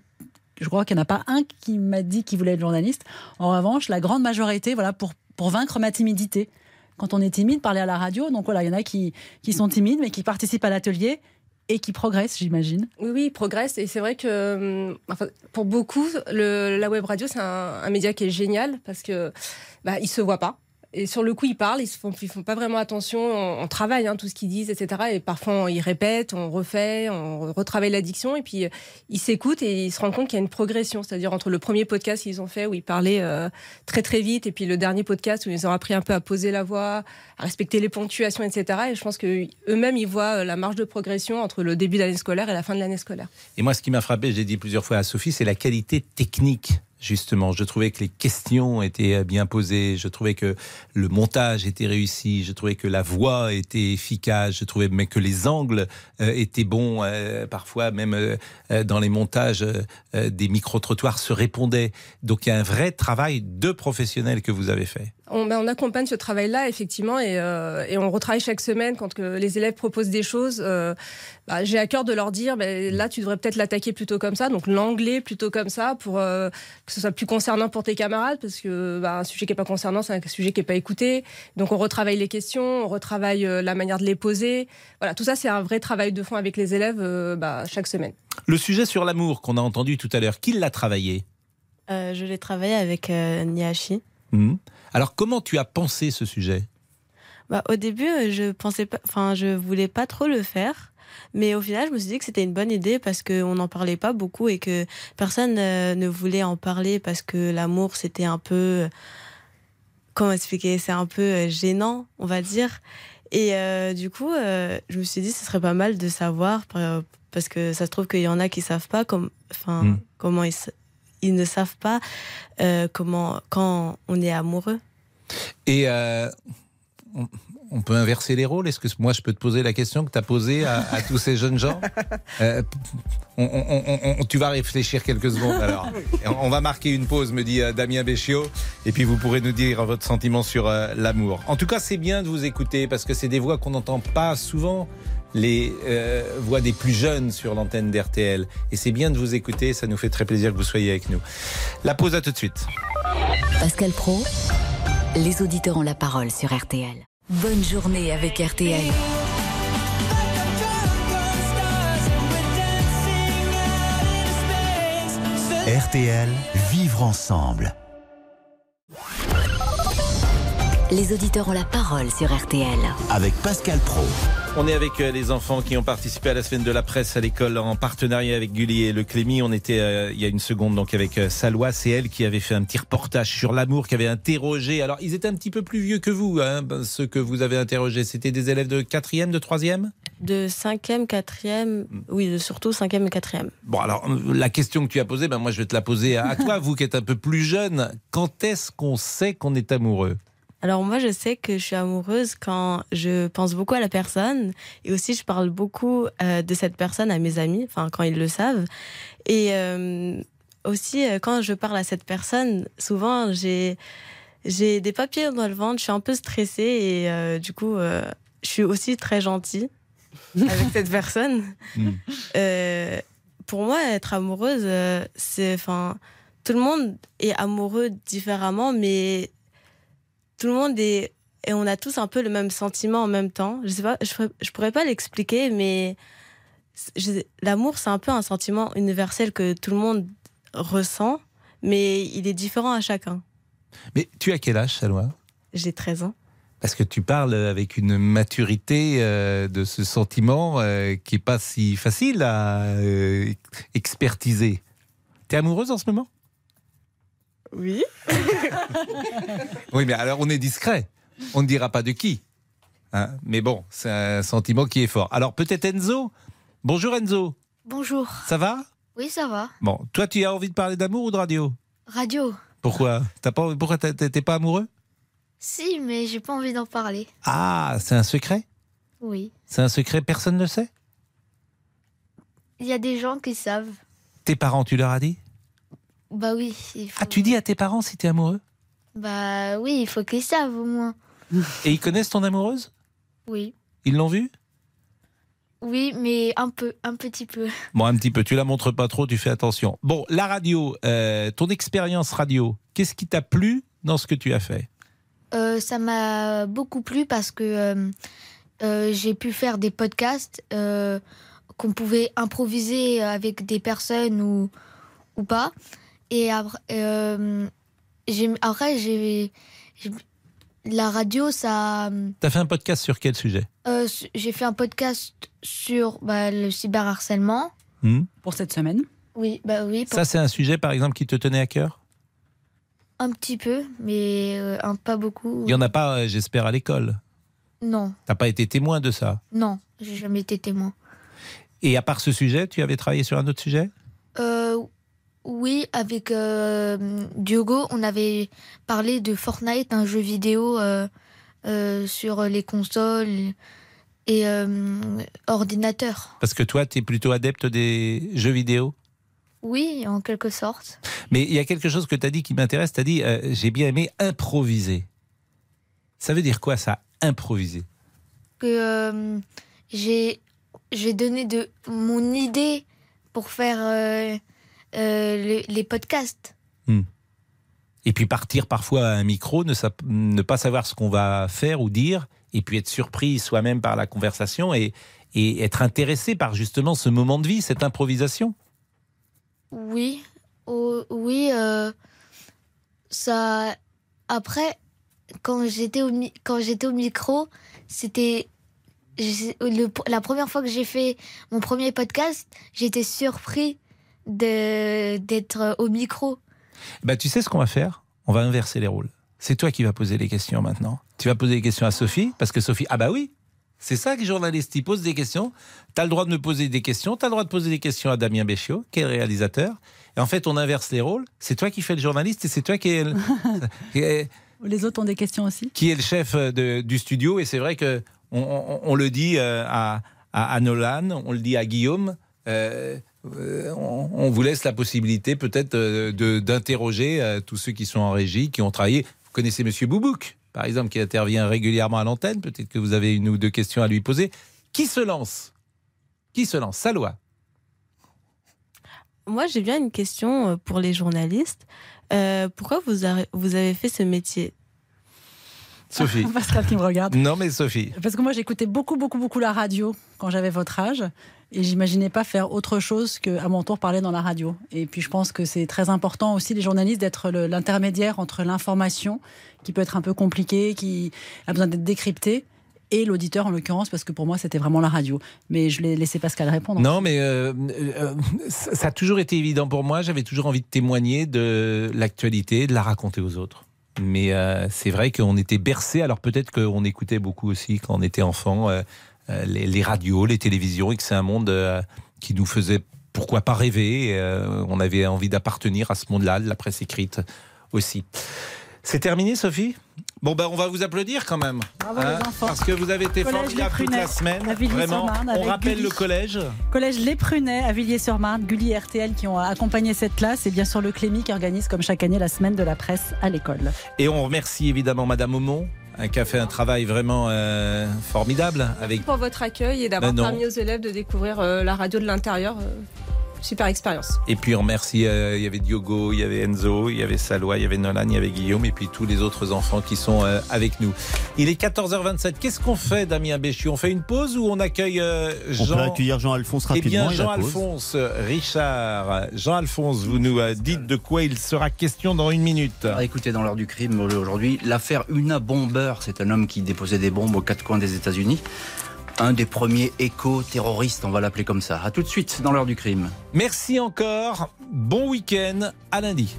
je crois qu'il n'y en a pas un qui m'a dit qu'il voulait être journaliste. En revanche, la grande majorité, voilà, pour, pour vaincre ma timidité. Quand on est timide, parler à la radio. Donc voilà, il y en a qui, qui sont timides, mais qui participent à l'atelier et qui progressent, j'imagine. Oui, oui, il progresse. Et c'est vrai que enfin, pour beaucoup, la web radio, c'est un, un média qui est génial parce que bah, ils se voient pas. Et sur le coup, ils parlent, ils ne font, pas vraiment attention. On, travaille hein, tout ce qu'ils disent, etc. Et parfois, ils répètent, on refait, on retravaille l'addiction. Et puis, euh, ils s'écoutent et ils se rendent compte qu'il y a une progression. C'est-à-dire entre le premier podcast qu'ils ont fait où ils parlaient euh, très très vite et puis le dernier podcast où ils ont appris un peu à poser la voix, à respecter les ponctuations, etc. Et je pense que eux-mêmes, ils voient euh, la marge de progression entre le début de l'année scolaire et la fin de l'année scolaire. Et moi, ce qui m'a frappé, j'ai dit plusieurs fois à Sophie, c'est la qualité technique. Justement, je trouvais que les questions étaient euh, bien posées, je trouvais que le montage était réussi, je trouvais que la voix était efficace, je trouvais même que les angles euh, étaient bons, euh, parfois même euh, euh, dans les montages des micro-trottoirs se répondaient. Donc il y a un vrai travail de professionnel que vous avez fait. On, ben, on accompagne ce travail-là, effectivement, et, euh, et on retravaille chaque semaine quand que les élèves proposent des choses. euh, bah, J'ai à cœur de leur dire, ben, là, tu devrais peut-être l'attaquer plutôt comme ça, donc l'anglais plutôt comme ça, pour euh, que ce soit plus concernant pour tes camarades, parce que bah, un sujet qui n'est pas concernant, c'est un sujet qui n'est pas écouté. Donc on retravaille les questions, on retravaille euh, la manière de les poser. Voilà, tout ça, c'est un vrai travail de fond avec les élèves euh, bah, chaque semaine. Le sujet sur l'amour qu'on a entendu tout à l'heure, qui l'a travaillé? Euh, je l'ai travaillé avec euh, Niachi. Hmm. Alors comment tu as pensé ce sujet? Bah, au début, euh, je pensais pas, enfin, je voulais pas trop le faire, mais au final, je me suis dit que c'était une bonne idée parce qu'on n'en parlait pas beaucoup et que personne euh, ne voulait en parler parce que l'amour, c'était un peu, comment expliquer, c'est un peu euh, gênant, on va dire. Et euh, du coup, euh, je me suis dit, ce serait pas mal de savoir par- parce que ça se trouve qu'il y en a qui savent pas comme, enfin, Mm. comment ils, ils ne savent pas euh, comment quand on est amoureux. Et euh, on, on peut inverser les rôles? Est-ce que moi je peux te poser la question que tu as posée à, à tous ces jeunes gens? *laughs* Euh, on- on- on- on- Tu vas réfléchir quelques secondes alors. *laughs* On, on va marquer une pause, me dit Damien Béchiot, et puis vous pourrez nous dire votre sentiment sur euh, l'amour. En tout cas, c'est bien de vous écouter parce que c'est des voix qu'on n'entend pas souvent. Les euh, voix des plus jeunes sur l'antenne d'RTL. Et c'est bien de vous écouter, ça nous fait très plaisir que vous soyez avec nous. La pause à tout de suite. Pascal Pro, les auditeurs ont la parole sur RTL. Bonne journée avec RTL. RTL, vivre ensemble. Les auditeurs ont la parole sur RTL. Avec Pascal Pro. On est avec euh, les enfants qui ont participé à la semaine de la presse à l'école en partenariat avec Gulli et le Clémy. On était euh, il y a une seconde donc avec euh, Salwa, c'est elle qui avait fait un petit reportage sur l'amour, qui avait interrogé. Alors ils étaient un petit peu plus vieux que vous, hein, ben, ceux que vous avez interrogés. C'était des élèves de quatrième, de troisième? De cinquième, quatrième, oui, de surtout cinquième et quatrième. Bon alors la question que tu as posée, ben moi je vais te la poser à, à toi, *laughs* vous qui êtes un peu plus jeune. Quand est-ce qu'on sait qu'on est amoureux? Alors moi, je sais que je suis amoureuse quand je pense beaucoup à la personne et aussi je parle beaucoup euh, de cette personne à mes amis, enfin quand ils le savent. Et euh, aussi euh, quand je parle à cette personne, souvent j'ai j'ai des papiers dans le ventre, je suis un peu stressée et du coup je suis aussi très gentille avec *laughs* cette personne. Euh, pour moi, être amoureuse, c'est enfin tout le monde est amoureux différemment, mais tout le monde est et on a tous un peu le même sentiment en même temps. Je sais pas, je, pourrais- je pourrais pas l'expliquer, mais l'amour c'est un peu un sentiment universel que tout le monde ressent, mais il est différent à chacun. Mais tu as quel âge, Salwa? J'ai 13 ans. Parce que tu parles avec une maturité euh, de ce sentiment euh, qui n'est pas si facile à euh, expertiser. T'es amoureuse en ce moment? Oui. *laughs* Oui, mais alors on est discret. On ne dira pas de qui. Hein, mais bon, c'est un sentiment qui est fort. Alors peut-être Enzo Bonjour Enzo, Bonjour. ça va? Oui, ça va. Bon, toi tu as envie de parler d'amour ou de radio? Radio. Pourquoi? T'as pas, Pourquoi t'es pas amoureux? Si, mais j'ai pas envie d'en parler. Ah, c'est un secret? Oui. C'est un secret, personne ne le sait? Il y a des gens qui savent. Tes parents, tu leur as dit? Bah oui. Il faut... Ah, tu dis à tes parents si t'es amoureux Bah oui, il faut qu'ils savent au moins. *laughs* Et ils connaissent ton amoureuse? Oui. Ils l'ont vue? Oui, mais un peu, un petit peu. *laughs* Bon, un petit peu, tu la montres pas trop, tu fais attention. Bon, la radio, euh, ton expérience radio, qu'est-ce qui t'a plu dans ce que tu as fait? Euh, ça m'a beaucoup plu parce que euh, euh, j'ai pu faire des podcasts qu'on pouvait improviser avec des personnes ou, ou pas. Et après, euh, j'ai- après j'ai, j'ai- la radio, ça. T'as fait un podcast sur quel sujet? euh, j'ai fait un podcast sur bah, le cyberharcèlement. Hmm Pour cette semaine Oui, bah oui, pour- Ça, c'est un sujet, par exemple, qui te tenait à cœur? Un petit peu, mais euh, un, pas beaucoup. Il n'y en a pas, j'espère, à l'école. Non, T'as pas été témoin de ça? non, j'ai jamais été témoin. Et à part ce sujet, tu avais travaillé sur un autre sujet? Euh, oui, avec euh, Diogo, on avait parlé de Fortnite, un jeu vidéo euh, euh, sur les consoles et ordinateurs. Parce que toi, tu es plutôt adepte des jeux vidéo? Oui, en quelque sorte. Mais il y a quelque chose que tu as dit qui m'intéresse. Tu as dit, j'ai bien aimé improviser. Ça veut dire quoi, ça, improviser? Que j'ai j'ai donné de mon idée pour faire euh, les, podcasts. Et puis partir parfois à un micro, ne, sa- ne pas savoir ce qu'on va faire ou dire, et puis être surpris soi-même par la conversation et, et être intéressé par justement ce moment de vie, cette improvisation. Oui, oh, oui. euh, ça. Après, quand j'étais au mi- quand au micro, c'était la première fois que j'ai fait mon premier podcast, j'étais surpris d'être au micro. Bah, tu sais ce qu'on va faire? On va inverser les rôles. C'est toi qui vas poser les questions maintenant. Tu vas poser les questions à Sophie, parce que Sophie, ah bah oui, c'est ça que les journalistes, ils posent des questions. Tu as le droit de me poser des questions, tu as le droit de poser des questions à Damien Béchiot, qui est le réalisateur. Et en fait, on inverse les rôles. C'est toi qui fais le journaliste et c'est toi qui *laughs* qui est- Les autres ont des questions aussi qui est le chef de- du studio. Et c'est vrai que on, on- on le dit euh, à, à, à Nolan, on le dit à Guillaume. euh, euh, on, on vous laisse la possibilité peut-être euh, d'interroger euh, tous ceux qui sont en régie, qui ont travaillé. Vous connaissez Monsieur Boubouk, par exemple, qui intervient régulièrement à l'antenne. Peut-être que vous avez une ou deux questions à lui poser. Qui se lance? Qui se lance? Salwa. Moi, j'ai bien une question euh, pour les journalistes. Euh, pourquoi vous avez fait ce métier? Sophie. *laughs* Pascal qui me regarde. Non, mais Sophie. Parce que moi, j'écoutais beaucoup, beaucoup, beaucoup la radio quand j'avais votre âge. Et j'imaginais pas faire autre chose qu'à mon tour parler dans la radio. Et puis, je pense que c'est très important aussi, les journalistes, d'être l'intermédiaire entre l'information, qui peut être un peu compliquée, qui a besoin d'être décryptée, et l'auditeur, en l'occurrence, parce que pour moi, c'était vraiment la radio. Mais je l'ai laissé Pascal répondre. Non, mais euh, euh, ça a toujours été évident pour moi. J'avais toujours envie de témoigner de l'actualité, de la raconter aux autres. Mais euh, c'est vrai qu'on était bercé. Alors peut-être qu'on écoutait beaucoup aussi quand on était enfant euh, euh, les, radios, les télévisions, et que c'est un monde euh, qui nous faisait pourquoi pas rêver. euh, on avait envie d'appartenir à ce monde-là, de la presse écrite aussi. C'est terminé, Sophie? Bon, ben, on va vous applaudir quand même. hein, Bravo, les enfants. Parce que vous avez été Les toute la semaine. à Vraiment, on rappelle Gulli. le collège. Collège Les Prunets à Villiers-sur-Marne, Gulli et RTL qui ont accompagné cette classe et bien sûr le Clémy qui organise comme chaque année la semaine de la presse à l'école. Et on remercie évidemment Madame Aumont, hein, qui a fait un travail vraiment euh, formidable avec. pour votre accueil et d'avoir Ben permis aux élèves de découvrir euh, la radio de l'intérieur. euh. Super expérience. Et puis on remercie, euh, il y avait Diogo, il y avait Enzo, il y avait Salois, il y avait Nolan, il y avait Guillaume et puis tous les autres enfants qui sont euh, avec nous. Il est 14h27. Qu'est-ce qu'on fait, Damien Béchu? On fait une pause ou on accueille euh, On Jean peut accueillir Jean-Alphonse Eh rapidement. bien, et la pause. Jean-Alphonse, Richard, Jean-Alphonse, vous nous euh, dites de quoi il sera question dans une minute. Ah, écoutez, dans l'heure du crime aujourd'hui, l'affaire Una Bomber, c'est un homme qui déposait des bombes aux quatre coins des États-Unis. Un des premiers éco-terroristes, on va l'appeler comme ça. À tout de suite dans l'heure du crime. Merci encore. Bon week-end. À lundi.